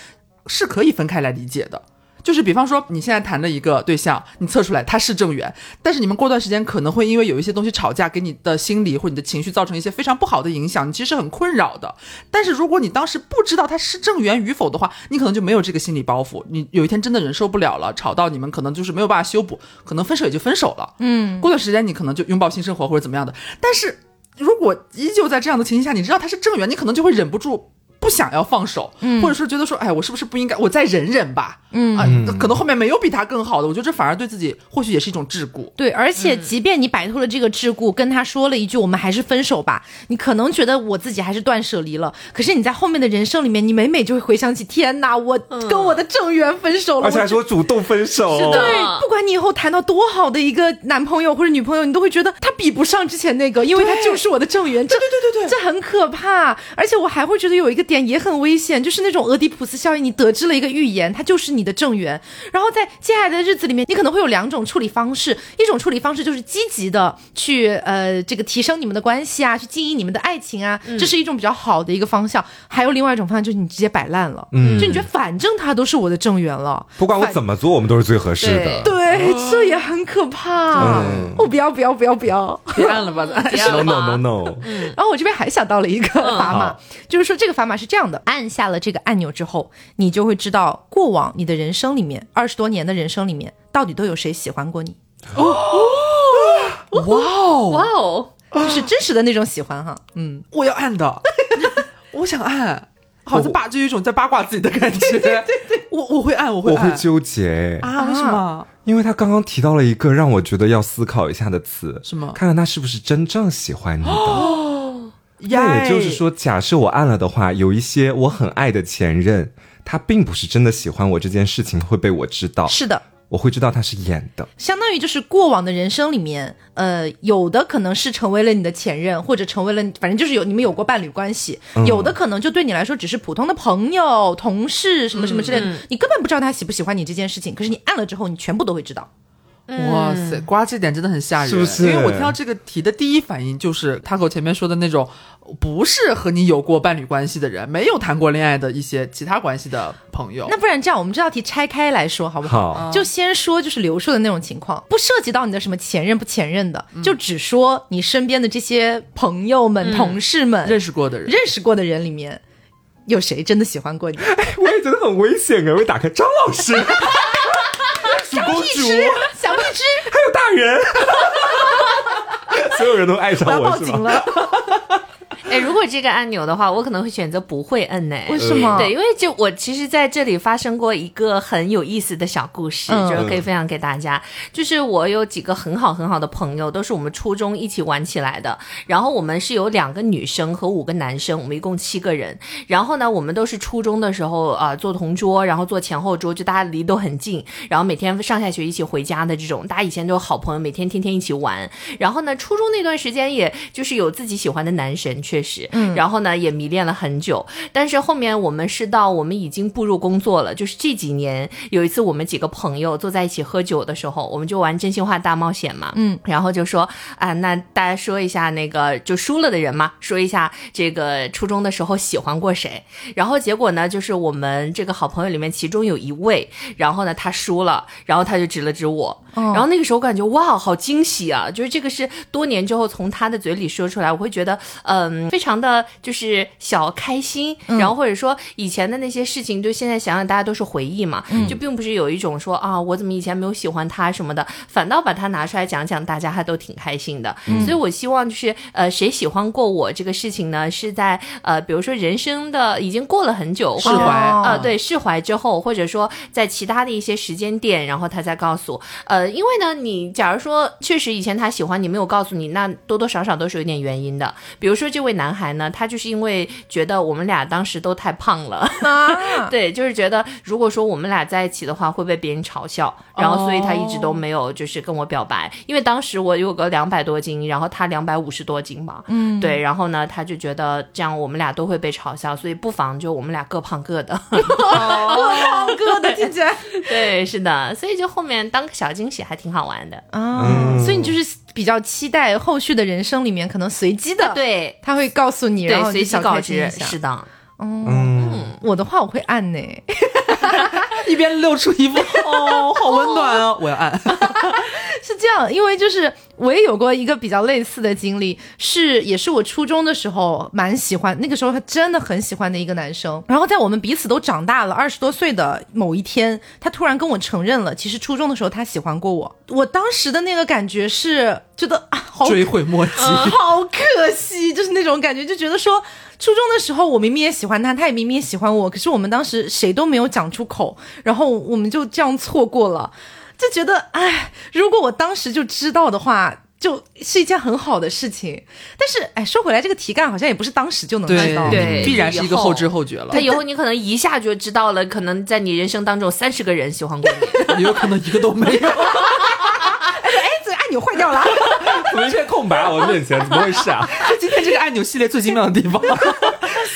Speaker 3: 是可以分开来理解的。就是比方说，你现在谈的一个对象，你测出来他是正缘，但是你们过段时间可能会因为有一些东西吵架，给你的心理或你的情绪造成一些非常不好的影响，你其实是很困扰的。但是如果你当时不知道他是正缘与否的话，你可能就没有这个心理包袱。你有一天真的忍受不了了，吵到你们可能就是没有办法修补，可能分手也就分手了。嗯，过段时间你可能就拥抱新生活或者怎么样的。但是如果依旧在这样的情形下，你知道他是正缘，你可能就会忍不住。不想要放手，嗯或者说觉得说，哎，我是不是不应该，我再忍忍吧？嗯啊，可能后面没有比他更好的，我觉得这反而对自己或许也是一种桎梏。
Speaker 1: 对，而且即便你摆脱了这个桎梏，跟他说了一句“我们还是分手吧”，你可能觉得我自己还是断舍离了。可是你在后面的人生里面，你每每就会回想起，天哪，我跟我的正缘分手了，
Speaker 2: 而且还
Speaker 1: 我
Speaker 2: 说主动分手，
Speaker 4: 是的
Speaker 1: 对，不管你以后谈到多好的一个男朋友或者女朋友，你都会觉得他比不上之前那个，因为他就是我的正缘。这对对对对，这很可怕。而且我还会觉得有一个点也很危险，就是那种俄狄浦斯效应，你得知了一个预言，它就是你的正缘。然后在接下来的日子里面，你可能会有两种处理方式，一种处理方式就是积极的去呃这个提升你们的关系啊，去经营你们的爱情啊，这是一种比较好的一个方向。还有另外一种方向就是你直接摆烂了，嗯，就你觉得反正他都是我的正缘了，
Speaker 2: 不管我怎么做，我们都是最合适的。
Speaker 1: 对，这也很可怕。
Speaker 2: 嗯
Speaker 1: 哦，不要不要不要不要！
Speaker 3: 别按了吧，咱
Speaker 4: 别按
Speaker 2: No no no no，
Speaker 1: 然后我这边还想到了一个砝码，就是说这个砝码是这样的：按下了这个按钮之后，你就会知道过往你的人生里面，二十多年的人生里面，到底都有谁喜欢过你，哦！
Speaker 3: 哇哦，
Speaker 4: 哇哦，
Speaker 1: 就是真实的那种喜欢哈。嗯，
Speaker 3: 我要按的，我想按，好像八就有一种在八卦自己的感觉。对对对，我我会按，我会按。
Speaker 2: 我会纠结，
Speaker 3: 啊？为什么？
Speaker 2: 因为他刚刚提到了一个让我觉得要思考一下的词，
Speaker 3: 什么？
Speaker 2: 看看他是不是真正喜欢你的。那也就是，说，假设我按了的话，有一些我很爱的前任，他并不是真的喜欢我这件事情会被我知道，
Speaker 1: 是的。
Speaker 2: 我会知道他是演的。
Speaker 1: 相当于就是过往的人生里面，呃，有的可能是成为了你的前任，或者成为了，反正就是有你们有过伴侣关系，有的可能就对你来说只是普通的朋友、同事什么什么之类的，你根本不知道他喜不喜欢你这件事情。可是你按了之后，你全部都会知道。
Speaker 3: 哇塞，瓜这点真的很吓人，
Speaker 2: 是不是
Speaker 3: 因为我听到这个题的第一反应就是他和我前面说的那种，不是和你有过伴侣关系的人，没有谈过恋爱的一些其他关系的朋友。
Speaker 1: 那不然这样，我们这道题拆开来说好不好？
Speaker 2: 好，
Speaker 1: 就先说就是刘硕的那种情况，不涉及到你的什么前任不前任的，就只说你身边的这些朋友们、同事们、
Speaker 3: 认识过的人，
Speaker 1: 认识过的人里面，有谁真的喜欢过你？
Speaker 2: 哎 我也觉得很危险哎！我打开张老师，鼠公主，
Speaker 1: 小蜜汁，
Speaker 2: 还有大人，所有人都爱上
Speaker 1: 我要报
Speaker 2: 我是吗？
Speaker 1: 警了。
Speaker 4: 哎，如果这个按钮的话，我可能会选择不会摁呢。
Speaker 1: 为什么？
Speaker 4: 对，因为就我其实在这里发生过一个很有意思的小故事，
Speaker 1: 嗯
Speaker 4: 就是可以分享给大家。就是我有几个很好很好的朋友，都是我们初中一起玩起来的。然后我们是有两个女生和五个男生，我们一共七个人。然后呢，我们都是初中的时候啊、呃坐同桌，然后坐前后桌，就大家离都很近，然后每天上下学一起回家的这种，大家以前都是好朋友，每天天天一起玩。然后呢，初中那段时间，也就是有自己喜欢的男神，确实，嗯，然后呢也迷恋了很久。但是后面我们是到我们已经步入工作了，就是这几年有一次我们几个朋友坐在一起喝酒的时候，我们就玩真心话大冒险嘛，
Speaker 1: 嗯，
Speaker 4: 然后就说啊，那大家说一下那个就输了的人嘛，说一下这个初中的时候喜欢过谁。然后结果呢，就是我们这个好朋友里面其中有一位，然后呢他输了，然后他就指了指我，然后那个时候感觉哇，好惊喜啊！就是这个是多年之后从他的嘴里说出来，我会觉得嗯，非常的就是小开心，然后或者说以前的那些事情，就现在想想大家都是回忆嘛，就并不是有一种说啊，我怎么以前没有喜欢他什么的，反倒把他拿出来讲讲，大家还都挺开心的。所以我希望就是呃，谁喜欢过我这个事情呢，是在呃，比如说人生的已经过了很久，
Speaker 3: 释
Speaker 4: 或者
Speaker 3: 怀
Speaker 4: 呃，对，释怀之后，或者说在其他的一些时间点，然后他再告诉，呃，因为呢，你假如说确实以前他喜欢你没有告诉你，那多多少少都是有点原因的。比如说这位男孩呢，他就是因为觉得我们俩当时都太胖了，
Speaker 1: 啊，
Speaker 4: 对，就是觉得如果说我们俩在一起的话，会被别人嘲笑，然后所以他一直都没有就是跟我表白，因为当时我有个两百多斤，然后他两百五十多斤嘛，嗯，对，然后呢，他就觉得这样我们俩都会被嘲笑，所以不妨就我们俩各胖各的。
Speaker 1: 各胖各的听起来
Speaker 4: 对，是的，所以就后面当个小惊喜还挺好玩的。
Speaker 1: 啊，
Speaker 2: 嗯
Speaker 1: 所以你就是比较期待后续的人生里面可能随机的，，
Speaker 4: 对。
Speaker 1: 他会告诉你，然
Speaker 4: 对，
Speaker 1: 后
Speaker 4: 随
Speaker 1: 你小开
Speaker 4: 机告知，
Speaker 1: 一下。
Speaker 4: 是的。
Speaker 2: 嗯，
Speaker 1: 我的话我会按呢，
Speaker 3: 一边露出一副哦，好温暖啊，我要按。
Speaker 1: 是这样，因为就是我也有过一个比较类似的经历，是也是我初中的时候蛮喜欢，那个时候他真的很喜欢的一个男生，然后在我们彼此都长大了二十多岁的某一天，他突然跟我承认了，其实初中的时候他喜欢过我，我当时的那个感觉是觉得啊，好
Speaker 3: 追悔莫及。
Speaker 1: 好可惜，就是那种感觉，就觉得说，初中的时候我明明也喜欢他，他也明明也喜欢我，可是我们当时谁都没有讲出口，然后我们就这样错过了，就觉得，哎，如果我当时就知道的话。就是一件很好的事情，但是哎，说回来，这个题干好像也不是当时就能知道。
Speaker 4: 对
Speaker 3: 必然是一个后知后觉了
Speaker 4: 他。以后你可能一下就知道了，可能在你人生当中三十个人喜欢过你。
Speaker 3: 也 有可能一个都没有。
Speaker 1: 哎，这个按钮坏掉了。
Speaker 2: 怎么一片空白啊？我面前怎么回事啊？
Speaker 3: 这 今天这个按钮系列最精妙的地方，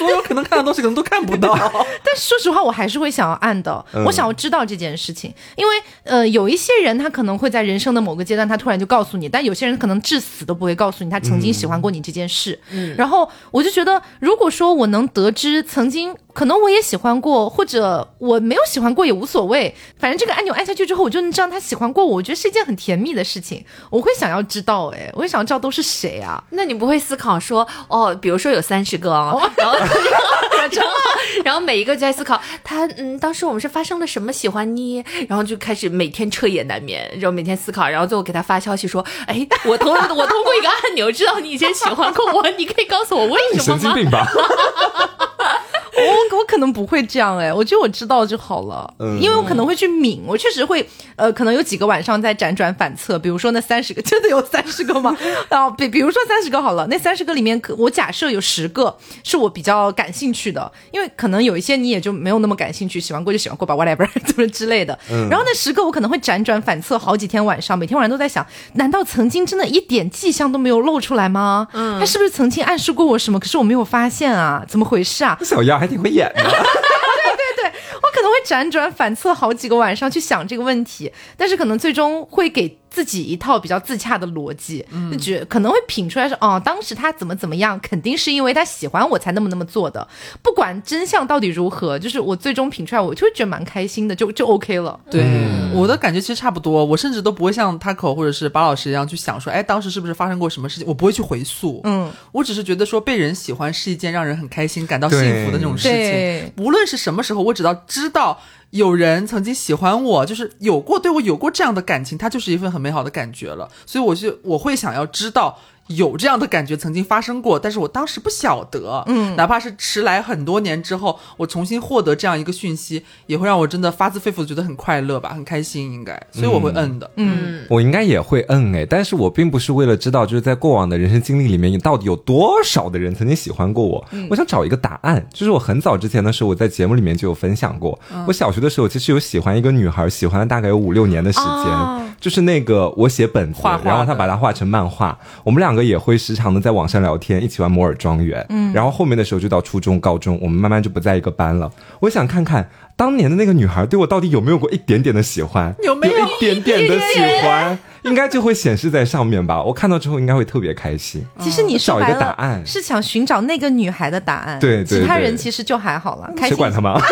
Speaker 3: 所有可能看的东西可能都看不到。
Speaker 1: 但是说实话，我还是会想要按的，
Speaker 2: 嗯。
Speaker 1: 我想要知道这件事情，因为呃，有一些人他可能会在人生的某个阶段，他突然就告诉你，但有些人可能至死都不会告诉你他曾经喜欢过你这件事。嗯，然后我就觉得，如果说我能得知曾经可能我也喜欢过，或者我没有喜欢过也无所谓，反正这个按钮按下去之后，我就能知道他喜欢过我，我觉得是一件很甜蜜的事情，我会想要知道，哎，我会想要知道都是谁啊。
Speaker 4: 那你不会思考说，哦，比如说有三十个哦，然后然后然后每一个就在思考他，嗯，当时我们是发生了什么喜欢你，然后就开始每天彻夜难眠，然后每天思考，然后最后给他发消息说，哎，我通我通过一个按钮知道你以前喜欢过我，你可以告诉我为什么吗？
Speaker 2: 神经病吧？
Speaker 1: 我我可能不会这样哎，我觉得我知道就好了，
Speaker 2: 嗯
Speaker 1: 因为我可能会去抿，我确实会，呃，可能有几个晚上在辗转反侧，比如说那三十个 真的有三十个吗？然后比比如说三十个好了，那三十个里面可我假设有十个是我比较感兴趣的，因为可能有一些你也就没有那么感兴趣，喜欢过就喜欢过吧，whatever 怎 么之类的。然后那十个我可能会辗转反侧好几天晚上，每天晚上都在想，难道曾经真的一点迹象都没有露出来吗？嗯，他是不是曾经暗示过我什么？可是我没有发现啊，怎么回事啊？
Speaker 2: 小妖还挺会演的。
Speaker 1: 我可能会辗转反侧好几个晚上去想这个问题，但是可能最终会给自己一套比较自洽的逻辑，就觉可能会品出来说，哦，当时他怎么怎么样，肯定是因为他喜欢我才那么那么做的。不管真相到底如何，就是我最终品出来，我就会觉得蛮开心的，就就 OK 了。
Speaker 3: 对，我的感觉其实差不多，我甚至都不会像 Taco 或者是巴老师一样去想说，哎，当时是不是发生过什么事情，我不会去回溯。
Speaker 1: 嗯，
Speaker 3: 我只是觉得说被人喜欢是一件让人很开心、感到幸福的那种事
Speaker 1: 对
Speaker 3: 情。无论是什么时候，我只要知道有人曾经喜欢我，就是有过对我有过这样的感情，它就是一份很美好的感觉了。所以我就我会想要知道。有这样的感觉曾经发生过，但是我当时不晓得，嗯，哪怕是迟来很多年之后，我重新获得这样一个讯息，也会让我真的发自肺腑的觉得很快乐吧，很开心，应该，所以我会摁的，
Speaker 1: 嗯，
Speaker 2: 我应该也会摁哎，但是我并不是为了知道就是在过往的人生经历里面，你到底有多少的人曾经喜欢过我，我想找一个答案。就是我很早之前的时候，我在节目里面就有分享过，我小学的时候其实有喜欢一个女孩，喜欢了大概有五六年的时间，
Speaker 1: 哦
Speaker 2: 就是那个我写本子，
Speaker 3: 画画
Speaker 2: 然后她把它画成漫画，我们两个也会时常的在网上聊天，一起玩摩尔庄园，嗯，然后后面的时候就到初中、高中，我们慢慢就不在一个班了。我想看看当年的那个女孩对我到底有没有过一点点的喜欢，
Speaker 3: 有没有
Speaker 2: 一点点的喜欢，应该就会显示在上面吧。我看到之后应该会特别开心。
Speaker 1: 其实你说
Speaker 2: 找一个答案
Speaker 1: 是想寻找那个女孩的答案，
Speaker 2: 对对
Speaker 1: 其他人其实就还好了，开心
Speaker 2: 谁管他吗？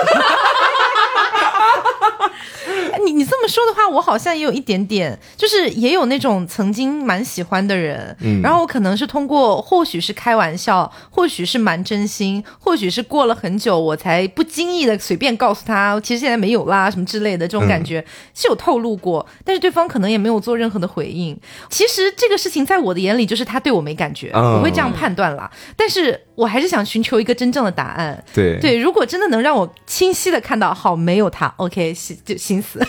Speaker 1: 这么说的话，我好像也有一点点，就是也有那种曾经蛮喜欢的人，
Speaker 2: 嗯
Speaker 1: 然后我可能是通过或许是开玩笑，或许是蛮真心，或许是过了很久我才不经意的随便告诉他，其实现在没有啦什么之类的这种感觉、是有透露过，但是对方可能也没有做任何的回应。其实这个事情在我的眼里就是他对我没感觉，
Speaker 2: 嗯
Speaker 1: 我会这样判断啦，但是我还是想寻求一个真正的答案。
Speaker 2: 对
Speaker 1: 对，如果真的能让我清晰的看到，好，没有他，OK，心就心死。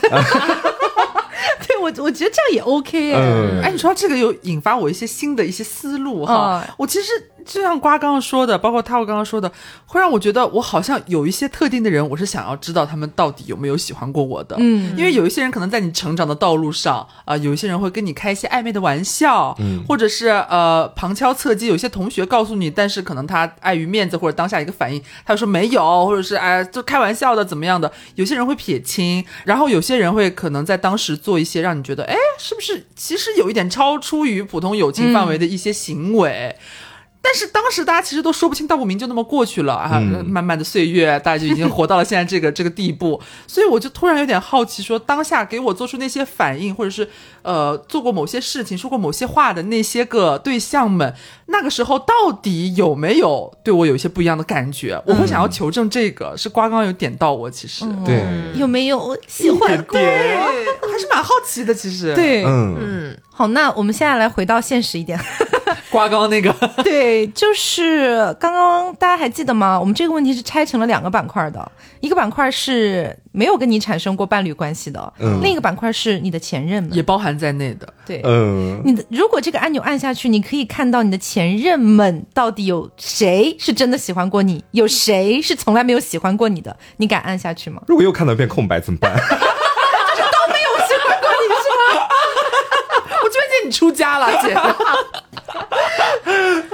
Speaker 1: 对我，我觉得这样也 OK 哎、
Speaker 2: 嗯。
Speaker 3: 哎，你说这个又引发我一些新的一些思路哈。
Speaker 1: 嗯。
Speaker 3: 我其实就像瓜刚刚说的，包括他我刚刚说的，会让我觉得我好像有一些特定的人，我是想要知道他们到底有没有喜欢过我的。
Speaker 1: 嗯
Speaker 3: 因为有一些人可能在你成长的道路上啊、有一些人会跟你开一些暧昧的玩笑，
Speaker 2: 嗯
Speaker 3: 或者是呃旁敲侧击，有些同学告诉你，但是可能他碍于面子或者当下一个反应，他就说没有，或者是哎就开玩笑的怎么样的。有些人会撇清，然后有些人会可能在当时做一些让你觉得哎是不是其实有一点超出于普通友情范围的一些行为。但是当时大家其实都说不清道不明，就那么过去了啊！
Speaker 2: 嗯
Speaker 3: 漫漫的岁月，大家就已经活到了现在这个这个地步，所以我就突然有点好奇，说当下给我做出那些反应，或者是呃做过某些事情、说过某些话的那些个对象们，那个时候到底有没有对我有一些不一样的感觉？我会想要求证这个，是瓜刚刚有点到我，其实、
Speaker 2: 对，
Speaker 1: 有没有喜欢过？
Speaker 3: 对，还是蛮好奇的，其实。，
Speaker 1: 对，
Speaker 2: 嗯，
Speaker 4: 嗯，
Speaker 1: 好，那我们现在来回到现实一点。
Speaker 3: 瓜刚刚那个，
Speaker 1: 对，就是刚刚大家还记得吗？我们这个问题是拆成了两个板块的，一个板块是没有跟你产生过伴侣关系的，
Speaker 2: 嗯
Speaker 1: 另一个板块是你的前任们。
Speaker 3: 也包含在内的。
Speaker 1: 对，
Speaker 2: 嗯，
Speaker 1: 你的如果这个按钮按下去，你可以看到你的前任们到底有谁是真的喜欢过你，有谁是从来没有喜欢过你的，你敢按下去吗？
Speaker 2: 如果又看到一片空白怎么办？
Speaker 3: 我这边见你出家了，姐。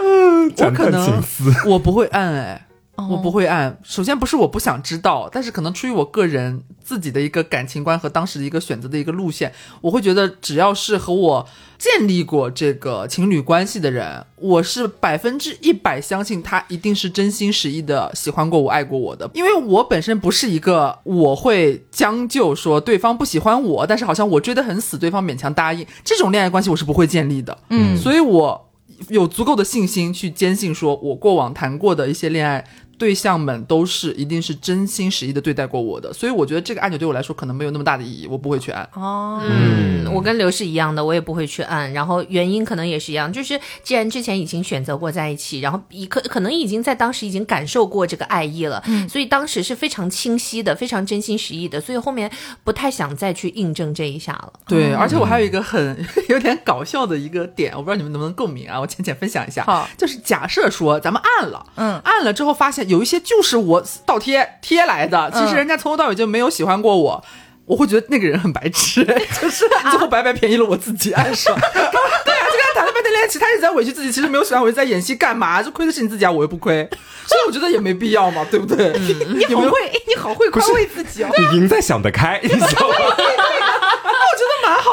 Speaker 2: 展探
Speaker 3: 可能，我不会按哎。
Speaker 1: 哦。
Speaker 3: 我不会按，首先不是我不想知道，但是可能出于我个人自己的一个感情观和当时的一个选择的一个路线，我会觉得只要是和我建立过这个情侣关系的人，我是百分之一百相信他一定是真心实意的喜欢过我、爱过我的，因为我本身不是一个我会将就说对方不喜欢我，但是好像我追得很死，对方勉强答应这种恋爱关系我是不会建立的，
Speaker 1: 嗯。
Speaker 3: 所以我有足够的信心去坚信，说我过往谈过的一些恋爱对象们都是一定是真心实意的对待过我的，所以我觉得这个按钮对我来说可能没有那么大的意义，我不会去按。
Speaker 1: 哦，
Speaker 4: 嗯，我跟刘是一样的，我也不会去按，然后原因可能也是一样，就是既然之前已经选择过在一起，然后已可可能已经在当时已经感受过这个爱意了，所以当时是非常清晰的，非常真心实意的，所以后面不太想再去印证这一下了。
Speaker 3: 对，而且我还有一个很 有点搞笑的一个点，我不知道你们能不能共鸣啊，我浅浅分享一下。
Speaker 1: 好
Speaker 3: 就是假设说咱们按了，
Speaker 1: 嗯
Speaker 3: 按了之后发现有一些就是我倒贴贴来的，其实人家从头到尾就没有喜欢过我。我会觉得那个人很白痴，就是最后白白便宜了我自己，按爽。对啊，就跟他谈了半天恋爱，其实他一直在委屈自己，其实没有喜欢我，一直在演戏，干嘛？就亏的是你自己啊，我又不亏，所以我觉得也没必要嘛，对不对？
Speaker 1: 你好会，你好会宽慰自己哦。
Speaker 2: 你赢在想得开，你知道吗？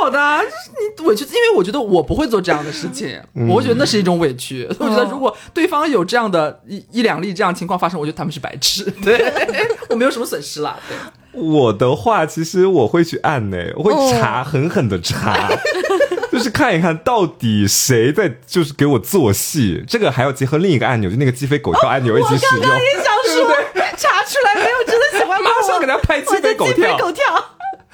Speaker 3: 好的啊，就是你委屈，因为我觉得我不会做这样的事情，我会觉得那是一种委屈。我觉得如果对方有这样的一一两例这样情况发生，我觉得他们是白痴，对 我没有什么损失啦。对，
Speaker 2: 我的话，其实我会去按呢，我会查，狠狠的查，就是看一看到底谁在就是给我做戏。这个还要结合另一个按钮，就那个鸡飞狗跳按钮一起使用我。
Speaker 1: 也想说，查出来没有真的喜欢我，
Speaker 2: 马上给他拍鸡飞狗跳
Speaker 1: 鸡飞，狗跳。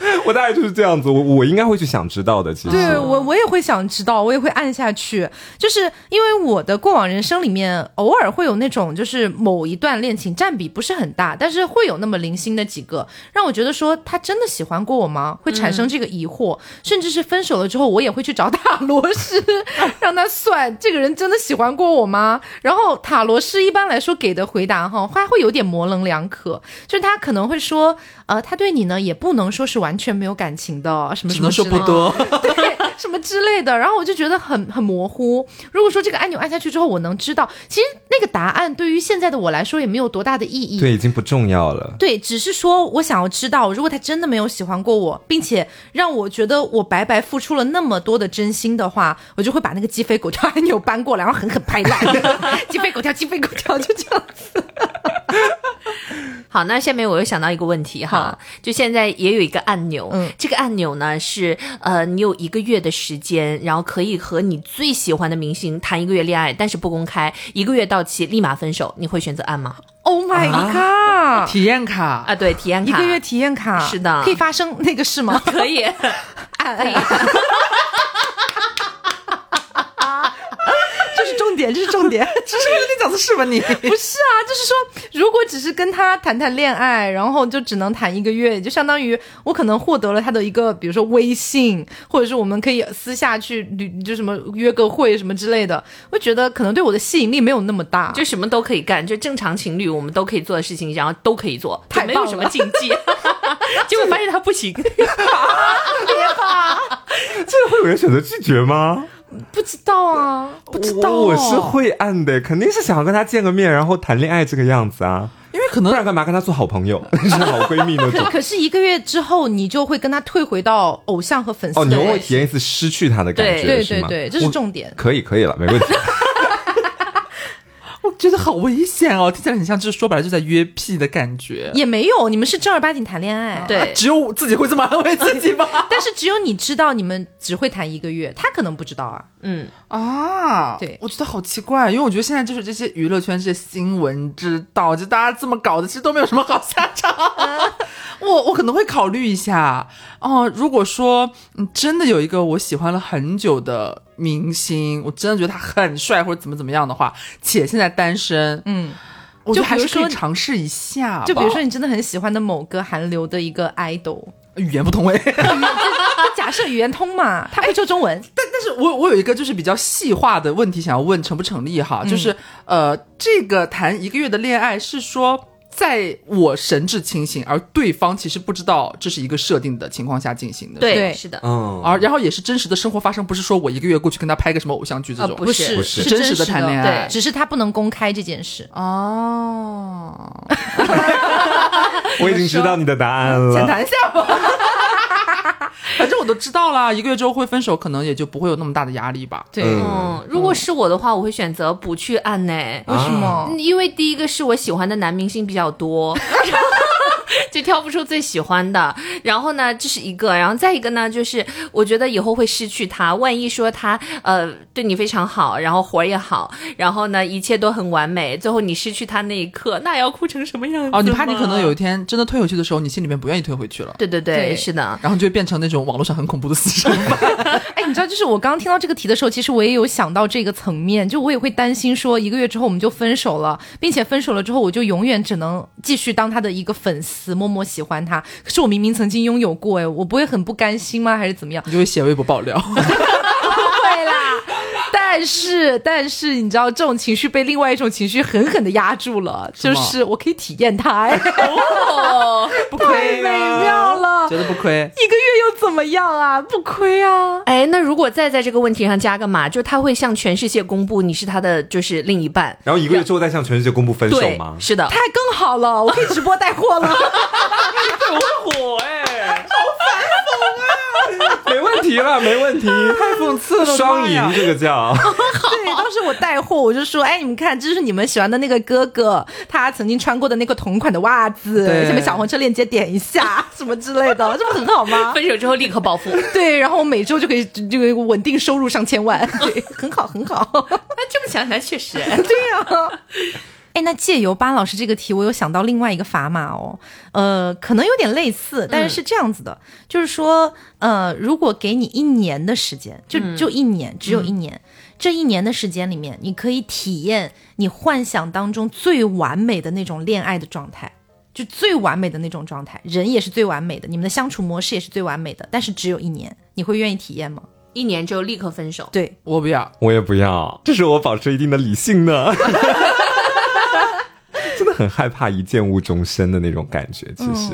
Speaker 2: 我大概就是这样子。我我应该会去想知道的。其实，
Speaker 1: 对我，我也会想知道，我也会按下去，就是因为我的过往人生里面，偶尔会有那种，就是某一段恋情占比不是很大，但是会有那么零星的几个，让我觉得说他真的喜欢过我吗？会产生这个疑惑，甚至是分手了之后，我也会去找塔罗师，让他算这个人真的喜欢过我吗？然后塔罗师一般来说给的回答哈，他会有点模棱两可，就是他可能会说，呃，他对你呢也不能说是完全没有感情的，什么什么之类的
Speaker 3: 不多。
Speaker 1: 对，什么之类的，然后我就觉得很很模糊。如果说这个按钮按下去之后，我能知道，其实那个答案对于现在的我来说也没有多大的意义。
Speaker 2: 对，已经不重要了。
Speaker 1: 对，只是说我想要知道，如果他真的没有喜欢过我，并且让我觉得我白白付出了那么多的真心的话，我就会把那个鸡飞狗跳按钮搬过来，然后狠狠拍烂，鸡飞狗跳，鸡飞狗跳，就这样子。
Speaker 4: 好，那下面我又想到一个问题哈，就现在也有一个按钮，
Speaker 1: 嗯。
Speaker 4: 这个按钮呢是呃，你有一个月的时间，然后可以和你最喜欢的明星谈一个月恋爱，但是不公开，一个月到期立马分手，你会选择按吗
Speaker 1: ？Oh my god！、
Speaker 3: 体验卡。
Speaker 4: 啊，对，体验卡。
Speaker 1: 一个月体验卡。
Speaker 4: 是的。
Speaker 1: 可以发生那个事吗？
Speaker 4: 可以，
Speaker 1: 按 按，这是 重点，这是重点。
Speaker 3: 这是那饺子是吧你？
Speaker 1: 不是啊，就是说，如果只是跟他谈谈恋爱，然后就只能谈一个月，就相当于我可能获得了他的一个，比如说微信，或者是我们可以私下去旅，就什么约个会什么之类的，我觉得可能对我的吸引力没有那么大。
Speaker 4: 就什么都可以干，就正常情侣我们都可以做的事情，然后都可以做，
Speaker 1: 太
Speaker 4: 就没有什么禁忌。结果发现他不行，
Speaker 2: 这个会有人选择拒绝吗？
Speaker 1: 不知道啊，不知道、
Speaker 2: 我我是。会按的，肯定是想要跟他见个面，然后谈恋爱这个样子啊。
Speaker 3: 因为可能
Speaker 2: 不然干嘛跟他做好朋友，是好闺蜜那种？
Speaker 1: 可是一个月之后，你就会跟他退回到偶像和粉丝
Speaker 2: 哦，你会体验一次失去他的感觉，
Speaker 1: 对
Speaker 2: 是吗
Speaker 1: 对对，这是重点。
Speaker 2: 可以可以了，没问题。
Speaker 3: 我觉得好危险哦，听起来很像就是说白了就在约屁的感觉。
Speaker 1: 也没有，你们是正儿八经谈恋爱。
Speaker 4: 对，
Speaker 3: 只有我自己会这么安慰自己吧？
Speaker 1: 但是只有你知道你们只会谈一个月，他可能不知道啊。
Speaker 4: 嗯，
Speaker 3: 啊，
Speaker 1: 对
Speaker 3: 我觉得好奇怪，因为我觉得现在就是这些娱乐圈这些新闻知道，就大家这么搞的，其实都没有什么好下场。我我可能会考虑一下。哦、如果说嗯真的有一个我喜欢了很久的明星，我真的觉得他很帅或者怎么怎么样的话，且现在单身，
Speaker 1: 嗯，
Speaker 3: 我觉得还是
Speaker 1: 说
Speaker 3: 尝试一下吧。
Speaker 1: 就比如说你真的很喜欢的某个韩流的一个 idol，
Speaker 3: 语言不通哎，
Speaker 1: 假设语言通嘛，他会说中文，
Speaker 3: 但但是我我有一个就是比较细化的问题想要问成不成立哈，就是呃，这个谈一个月的恋爱是说。在我神志清醒，而对方其实不知道这是一个设定的情况下进行的，
Speaker 4: 对，是的，
Speaker 2: 嗯，
Speaker 3: 而然后也是真实的生活发生，不是说我一个月过去跟他拍个什么偶像剧这种，
Speaker 4: 啊不是。
Speaker 1: 是。
Speaker 2: 不是。
Speaker 1: 是真
Speaker 3: 真实的谈恋爱。
Speaker 1: 对，只是他不能公开这件事。
Speaker 3: 哦，
Speaker 2: 我已经知道你的答案了。
Speaker 3: 浅谈一下吧。反正我都知道啦，一个月之后会分手，可能也就不会有那么大的压力吧。
Speaker 1: 对，
Speaker 4: 如果是我的话，我会选择不去按呢。
Speaker 1: 为什么？
Speaker 4: 嗯因为第一个是我喜欢的男明星比较多，就挑不出最喜欢的。然后呢，这是一个，然后再一个呢，就是我觉得以后会失去他。万一说他呃对你非常好，然后活儿也好，然后呢一切都很完美，最后你失去他那一刻，那要哭成什么样子？
Speaker 3: 哦，你怕你可能有一。天真的退回去的时候，你心里面不愿意退回去了，
Speaker 4: 对对对，
Speaker 1: 对
Speaker 4: 是的。
Speaker 3: 然后就会变成那种网络上很恐怖的死神吧。
Speaker 1: 哎，你知道，就是我刚刚听到这个题的时候，其实我也有想到这个层面，就我也会担心说，一个月之后我们就分手了，并且分手了之后，我就永远只能继续当他的一个粉丝，默默喜欢他。可是我明明曾经拥有过，哎，我不会很不甘心吗？还是怎么样？
Speaker 3: 你就会写微博爆料。
Speaker 1: 但是，但是你知道，这种情绪被另外一种情绪狠狠的压住了，就是我可以体验它，哎，
Speaker 4: 哦，
Speaker 3: 不
Speaker 1: 太美妙了。
Speaker 3: 觉得不亏。
Speaker 1: 一个月又怎么样啊？不亏啊！
Speaker 4: 哎，那如果再在这个问题上加个码，就他会向全世界公布你是他的就是另一半，
Speaker 2: 然后一个月之后再向全世界公布分手吗，？
Speaker 4: 是的，
Speaker 1: 太更好了，我可以直播带货了。
Speaker 2: 很火哎，好反讽啊！没问题了，没问题，
Speaker 3: 太讽刺了，
Speaker 2: 双赢这个叫。
Speaker 1: 对，当时我带货，我就说，哎，你们看，这是你们喜欢的那个哥哥，他曾经穿过的那个同款的袜子，
Speaker 3: 对
Speaker 1: 下面小黄车链接点一下，什么之类的，这不很好吗？
Speaker 4: 分手之后立刻暴富，
Speaker 1: 对，然后我每周就可以这个稳定收入上千万，对，很好，很好。
Speaker 4: 那这么想起来确实，
Speaker 1: 对呀、哎，那借由巴老师这个题，我有想到另外一个砝码哦，呃，可能有点类似，但是是这样子的，就是说，呃，如果给你一年的时间，就就一年，只有一年，这一年的时间里面，你可以体验你幻想当中最完美的那种恋爱的状态。就最完美的那种状态，人也是最完美的，你们的相处模式也是最完美的，但是只有一年，你会愿意体验吗？
Speaker 4: 一年就立刻分手。
Speaker 1: 对，
Speaker 3: 我不要。
Speaker 2: 我也不要，这是我保持一定的理性呢。真的很害怕一见误终身的那种感觉，其实、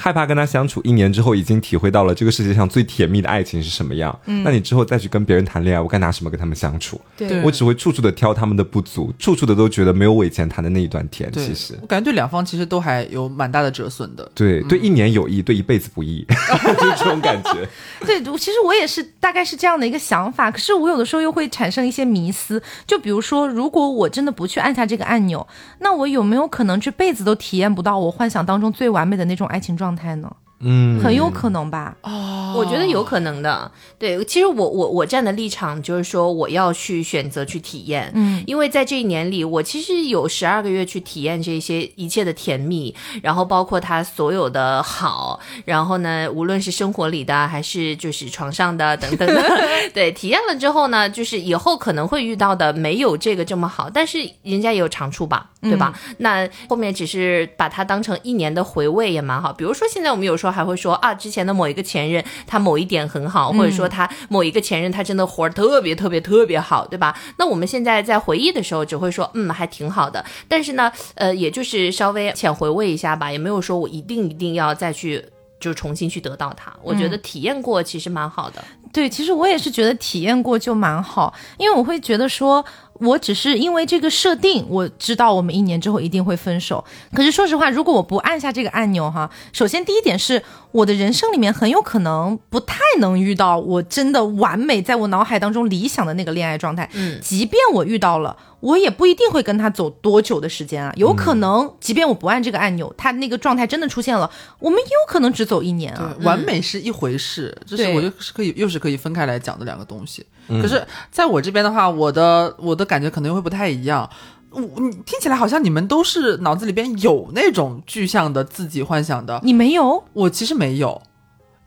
Speaker 2: 害怕跟他相处一年之后，已经体会到了这个世界上最甜蜜的爱情是什么样。嗯那你之后再去跟别人谈恋爱，我该拿什么跟他们相处？
Speaker 1: 对
Speaker 2: 我只会处处的挑他们的不足，处处的都觉得没有我以前谈的那一段甜。其实
Speaker 3: 我感觉对两方其实都还有蛮大的折损的。
Speaker 2: 对对，一年有益，对一辈子不易，就是这种感觉。
Speaker 1: 对，其实我也是大概是这样的一个想法，可是我有的时候又会产生一些迷思，就比如说，如果我真的不去按下这个按钮，那我有没有可能这辈子都体验不到我幻想当中最完美的那种爱情状态呢？
Speaker 2: 嗯，
Speaker 1: 很有可能吧。
Speaker 4: 哦我觉得有可能的。对，其实我我我站的立场就是说，我要去选择去体验，
Speaker 1: 嗯，
Speaker 4: 因为在这一年里，我其实有十二个月去体验这些一切的甜蜜，然后包括他所有的好，然后呢，无论是生活里的还是就是床上的等等的，对，体验了之后呢，就是以后可能会遇到的没有这个这么好，但是人家也有长处吧，对吧？那后面只是把它当成一年的回味也蛮好。比如说现在我们有时候还会说啊，之前的某一个前任他某一点很好，或者说他某一个前任他真的活儿特别特别特别好，对吧？那我们现在在回忆的时候只会说嗯还挺好的，但是呢，呃，也就是稍微浅回味一下吧，也没有说我一定一定要再去。就重新去得到它，我觉得体验过其实蛮好的。
Speaker 1: 对，其实我也是觉得体验过就蛮好，因为我会觉得说，我只是因为这个设定，我知道我们一年之后一定会分手。可是说实话，如果我不按下这个按钮哈，首先第一点是我的人生里面很有可能不太能遇到我真的完美，在我脑海当中理想的那个恋爱状态。
Speaker 4: 嗯，
Speaker 1: 即便我遇到了，我也不一定会跟他走多久的时间啊。有可能，即便我不按这个按钮，他那个状态真的出现了，我们也有可能只走一年啊。
Speaker 3: 对，完美是一回事，这是
Speaker 1: 对
Speaker 3: 我就是可以又是可以分开来讲的两个东西。可是在我这边的话，我的我的感觉可能会不太一样。我你听起来好像你们都是脑子里边有那种具象的自己幻想的，
Speaker 1: 你没有？
Speaker 3: 我其实没有，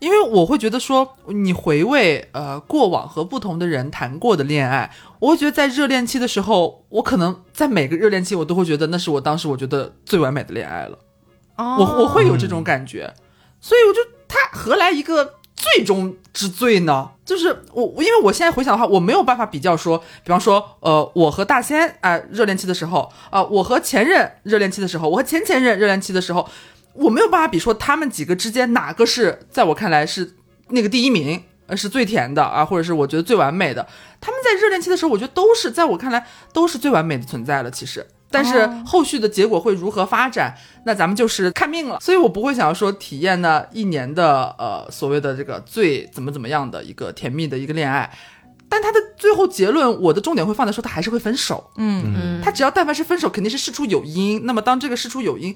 Speaker 3: 因为我会觉得说，你回味呃过往和不同的人谈过的恋爱，我会觉得在热恋期的时候，我可能在每个热恋期，我都会觉得那是我当时我觉得最完美的恋爱了。
Speaker 1: 哦
Speaker 3: 我我会有这种感觉，所以我就他何来一个最终之最呢？就是我，因为我现在回想的话，我没有办法比较说，比方说，呃，我和大仙啊、热恋期的时候，啊、我和前任热恋期的时候，我和前前任热恋期的时候，我没有办法比说他们几个之间哪个是在我看来是那个第一名。呃，是最甜的啊，或者是我觉得最完美的。他们在热恋期的时候，我觉得都是在我看来都是最完美的存在了。其实，但是
Speaker 1: 哦
Speaker 3: 后续的结果会如何发展，那咱们就是看命了。所以我不会想要说体验呢一年的呃所谓的这个最怎么怎么样的一个甜蜜的一个恋爱。但他的最后结论，我的重点会放在说他还是会分手。
Speaker 1: 嗯
Speaker 4: 嗯，
Speaker 3: 他只要但凡是分手，肯定是事出有因。那么当这个事出有因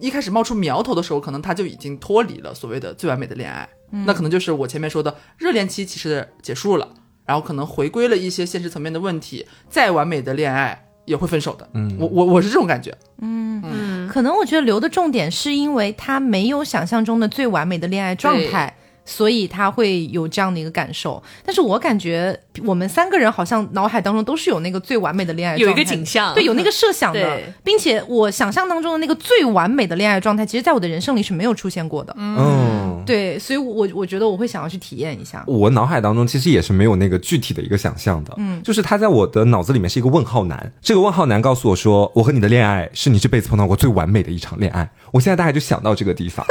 Speaker 3: 一开始冒出苗头的时候，可能他就已经脱离了所谓的最完美的恋爱。那可能就是我前面说的热恋期其实结束了，然后可能回归了一些现实层面的问题，再完美的恋爱也会分手的。
Speaker 2: 嗯
Speaker 3: 我我我是这种感觉。
Speaker 4: 嗯嗯，
Speaker 1: 可能我觉得留的重点是因为他没有想象中的最完美的恋爱状态，所以他会有这样的一个感受。但是我感觉我们三个人好像脑海当中都是有那个最完美的恋爱
Speaker 4: 有
Speaker 1: 状态，
Speaker 4: 一个景象，
Speaker 1: 对，有那个设想的，并且我想象当中的那个最完美的恋爱状态，其实在我的人生里是没有出现过的。
Speaker 2: 嗯，
Speaker 1: 对，所以我我觉得我会想要去体验一下。
Speaker 2: 我脑海当中其实也是没有那个具体的一个想象的，嗯，就是他在我的脑子里面是一个问号男。这个问号男告诉我说，我和你的恋爱是你这辈子碰到过最完美的一场恋爱。我现在大概就想到这个地方？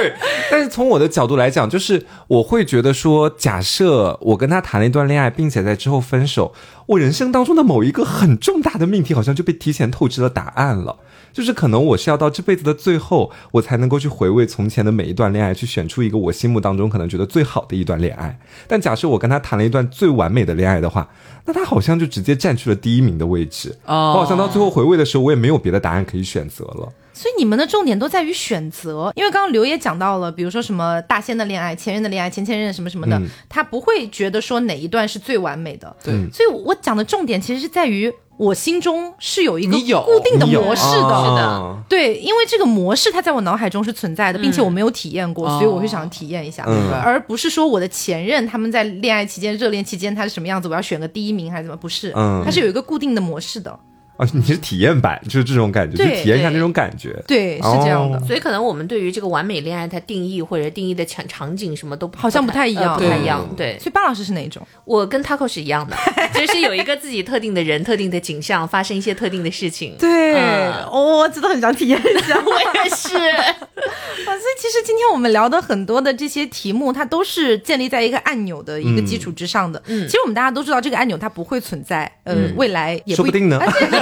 Speaker 2: 对，但是从我的角度来讲，就是我会觉得说，假设我跟他谈了一段恋爱，并且在之后分手，我人生当中的某一个很重大的命题，好像就被提前透支了答案了。就是可能我是要到这辈子的最后，我才能够去回味从前的每一段恋爱，去选出一个我心目当中可能觉得最好的一段恋爱。但假设我跟他谈了一段最完美的恋爱的话，那他好像就直接占据了第一名的位置。
Speaker 3: 哦
Speaker 2: 我好像到最后回味的时候，我也没有别的答案可以选择了。
Speaker 1: 所以你们的重点都在于选择，因为刚刚刘也讲到了，比如说什么大仙的恋爱、前任的恋爱、前前任什么什么的，
Speaker 2: 嗯
Speaker 1: 他不会觉得说哪一段是最完美的。
Speaker 3: 对
Speaker 1: 所以我讲的重点其实是在于我心中是有一个固定的模式的。
Speaker 2: 啊
Speaker 4: 是的
Speaker 1: 对，因为这个模式它在我脑海中是存在的，并且我没有体验过，
Speaker 3: 哦
Speaker 1: 所以我会想体验一下，
Speaker 2: 嗯
Speaker 1: 而不是说我的前任他们在恋爱期间、热恋期间他是什么样子，我要选个第一名还是怎么？不是，
Speaker 2: 嗯
Speaker 1: 它是有一个固定的模式的。
Speaker 2: 啊，你是体验版，就是这种感觉，
Speaker 1: 对
Speaker 2: 去体验一下那种感觉。
Speaker 1: 对，是这样的。
Speaker 2: 哦
Speaker 4: 所以可能我们对于这个完美恋爱，它定义或者定义的场场景什么都
Speaker 1: 好像不太一样
Speaker 4: 呃不太一样。对，
Speaker 1: 所以巴老师是哪一种？
Speaker 4: 我跟 Taco 是一样的，就是有一个自己特定的人、特定的景象，发生一些特定的事情。
Speaker 1: 对，
Speaker 4: 嗯
Speaker 1: 我真的很想体验一下。
Speaker 4: 我也是。
Speaker 1: 啊，所以其实今天我们聊的很多的这些题目，它都是建立在一个按钮的一个基础之上的。嗯，其实我们大家都知道，这个按钮它不会存在，呃，未来也不
Speaker 2: 说不定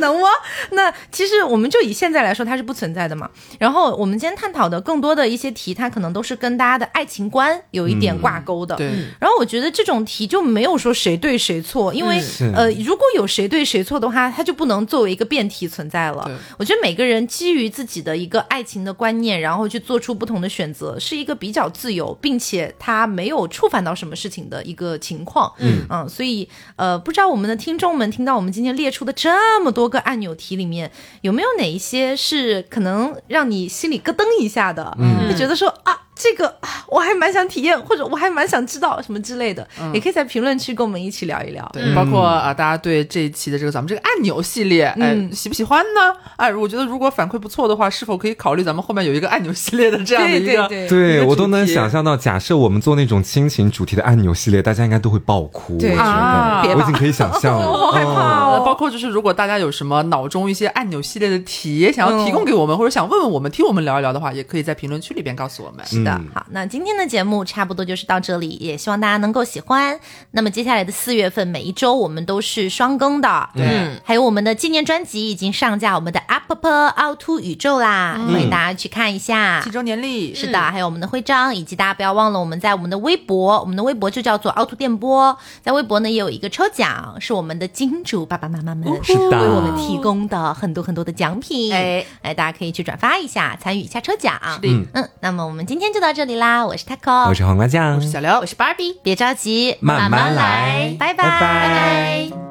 Speaker 1: 能哦。那其实我们就以现在来说，它是不存在的嘛。然后我们今天探讨的更多的一些题，它可能都是跟大家的爱情观有一点挂钩的。
Speaker 3: 对，
Speaker 1: 然后我觉得这种题就没有说谁对谁错，因为、
Speaker 2: 是
Speaker 1: 呃，如果有谁对谁错的话，它就不能作为一个辩题存在了
Speaker 3: 对。
Speaker 1: 我觉得每个人基于自己的一个爱情的观念，然后去做出不同的选择，是一个比较自由，并且他没有触犯到什么事情的一个情况。嗯嗯，所以呃，不知道我们的听众们听到我们今天列出的这么多个按钮题里面，有没有哪一些是可能让你心里咯噔一下的？嗯，就觉得说啊。这个啊我还蛮想体验，或者我还蛮想知道什么之类的，也可以在评论区跟我们一起聊一聊。
Speaker 3: 对，包括啊，大家对这一期的这个咱们这个按钮系列，哎，
Speaker 1: 嗯
Speaker 3: 喜不喜欢呢？哎，我觉得如果反馈不错的话，是否可以考虑咱们后面有一个按钮系列的这样的一个？
Speaker 1: 对对
Speaker 2: 对
Speaker 3: 对个
Speaker 2: 我都能想象到，假设我们做那种亲情主题的按钮系列，大家应该都会爆哭。
Speaker 1: 对
Speaker 2: 我觉
Speaker 3: 啊
Speaker 2: 得我已经可以想象了，
Speaker 1: 我好害怕
Speaker 2: 哦
Speaker 3: 包括就是如果大家有什么脑中一些按钮系列的题想要提供给我们，或者想问问我们，听我们聊一聊的话，也可以在评论区里边告诉我们。
Speaker 1: 是的
Speaker 2: 嗯，
Speaker 1: 好，那今天的节目差不多就是到这里，也希望大家能够喜欢。那么接下来的四月份，每一周我们都是双更的，
Speaker 4: 嗯，
Speaker 1: 还有我们的纪念专辑已经上架我们的 Up Up 凹凸宇宙啦，欢迎大家去看一下。
Speaker 3: 七。周年历。
Speaker 1: 是的，还有我们的徽章，以及大家不要忘了，我们在我们的微博，我们的微博就叫做凹凸电波，在微博呢也有一个抽奖，是我们的金主爸爸妈妈们
Speaker 2: 是
Speaker 1: 为我们提供的很多很多的奖品，
Speaker 4: 哎。
Speaker 1: 哎，大家可以去转发一下，参与一下抽奖。
Speaker 3: 的。
Speaker 1: 嗯，那么我们今天就到这里啦我是 taco
Speaker 2: 我是黄瓜酱。
Speaker 3: 我是小刘。
Speaker 4: 我是 barbie
Speaker 1: 别着急
Speaker 2: 慢慢来。
Speaker 1: 拜拜。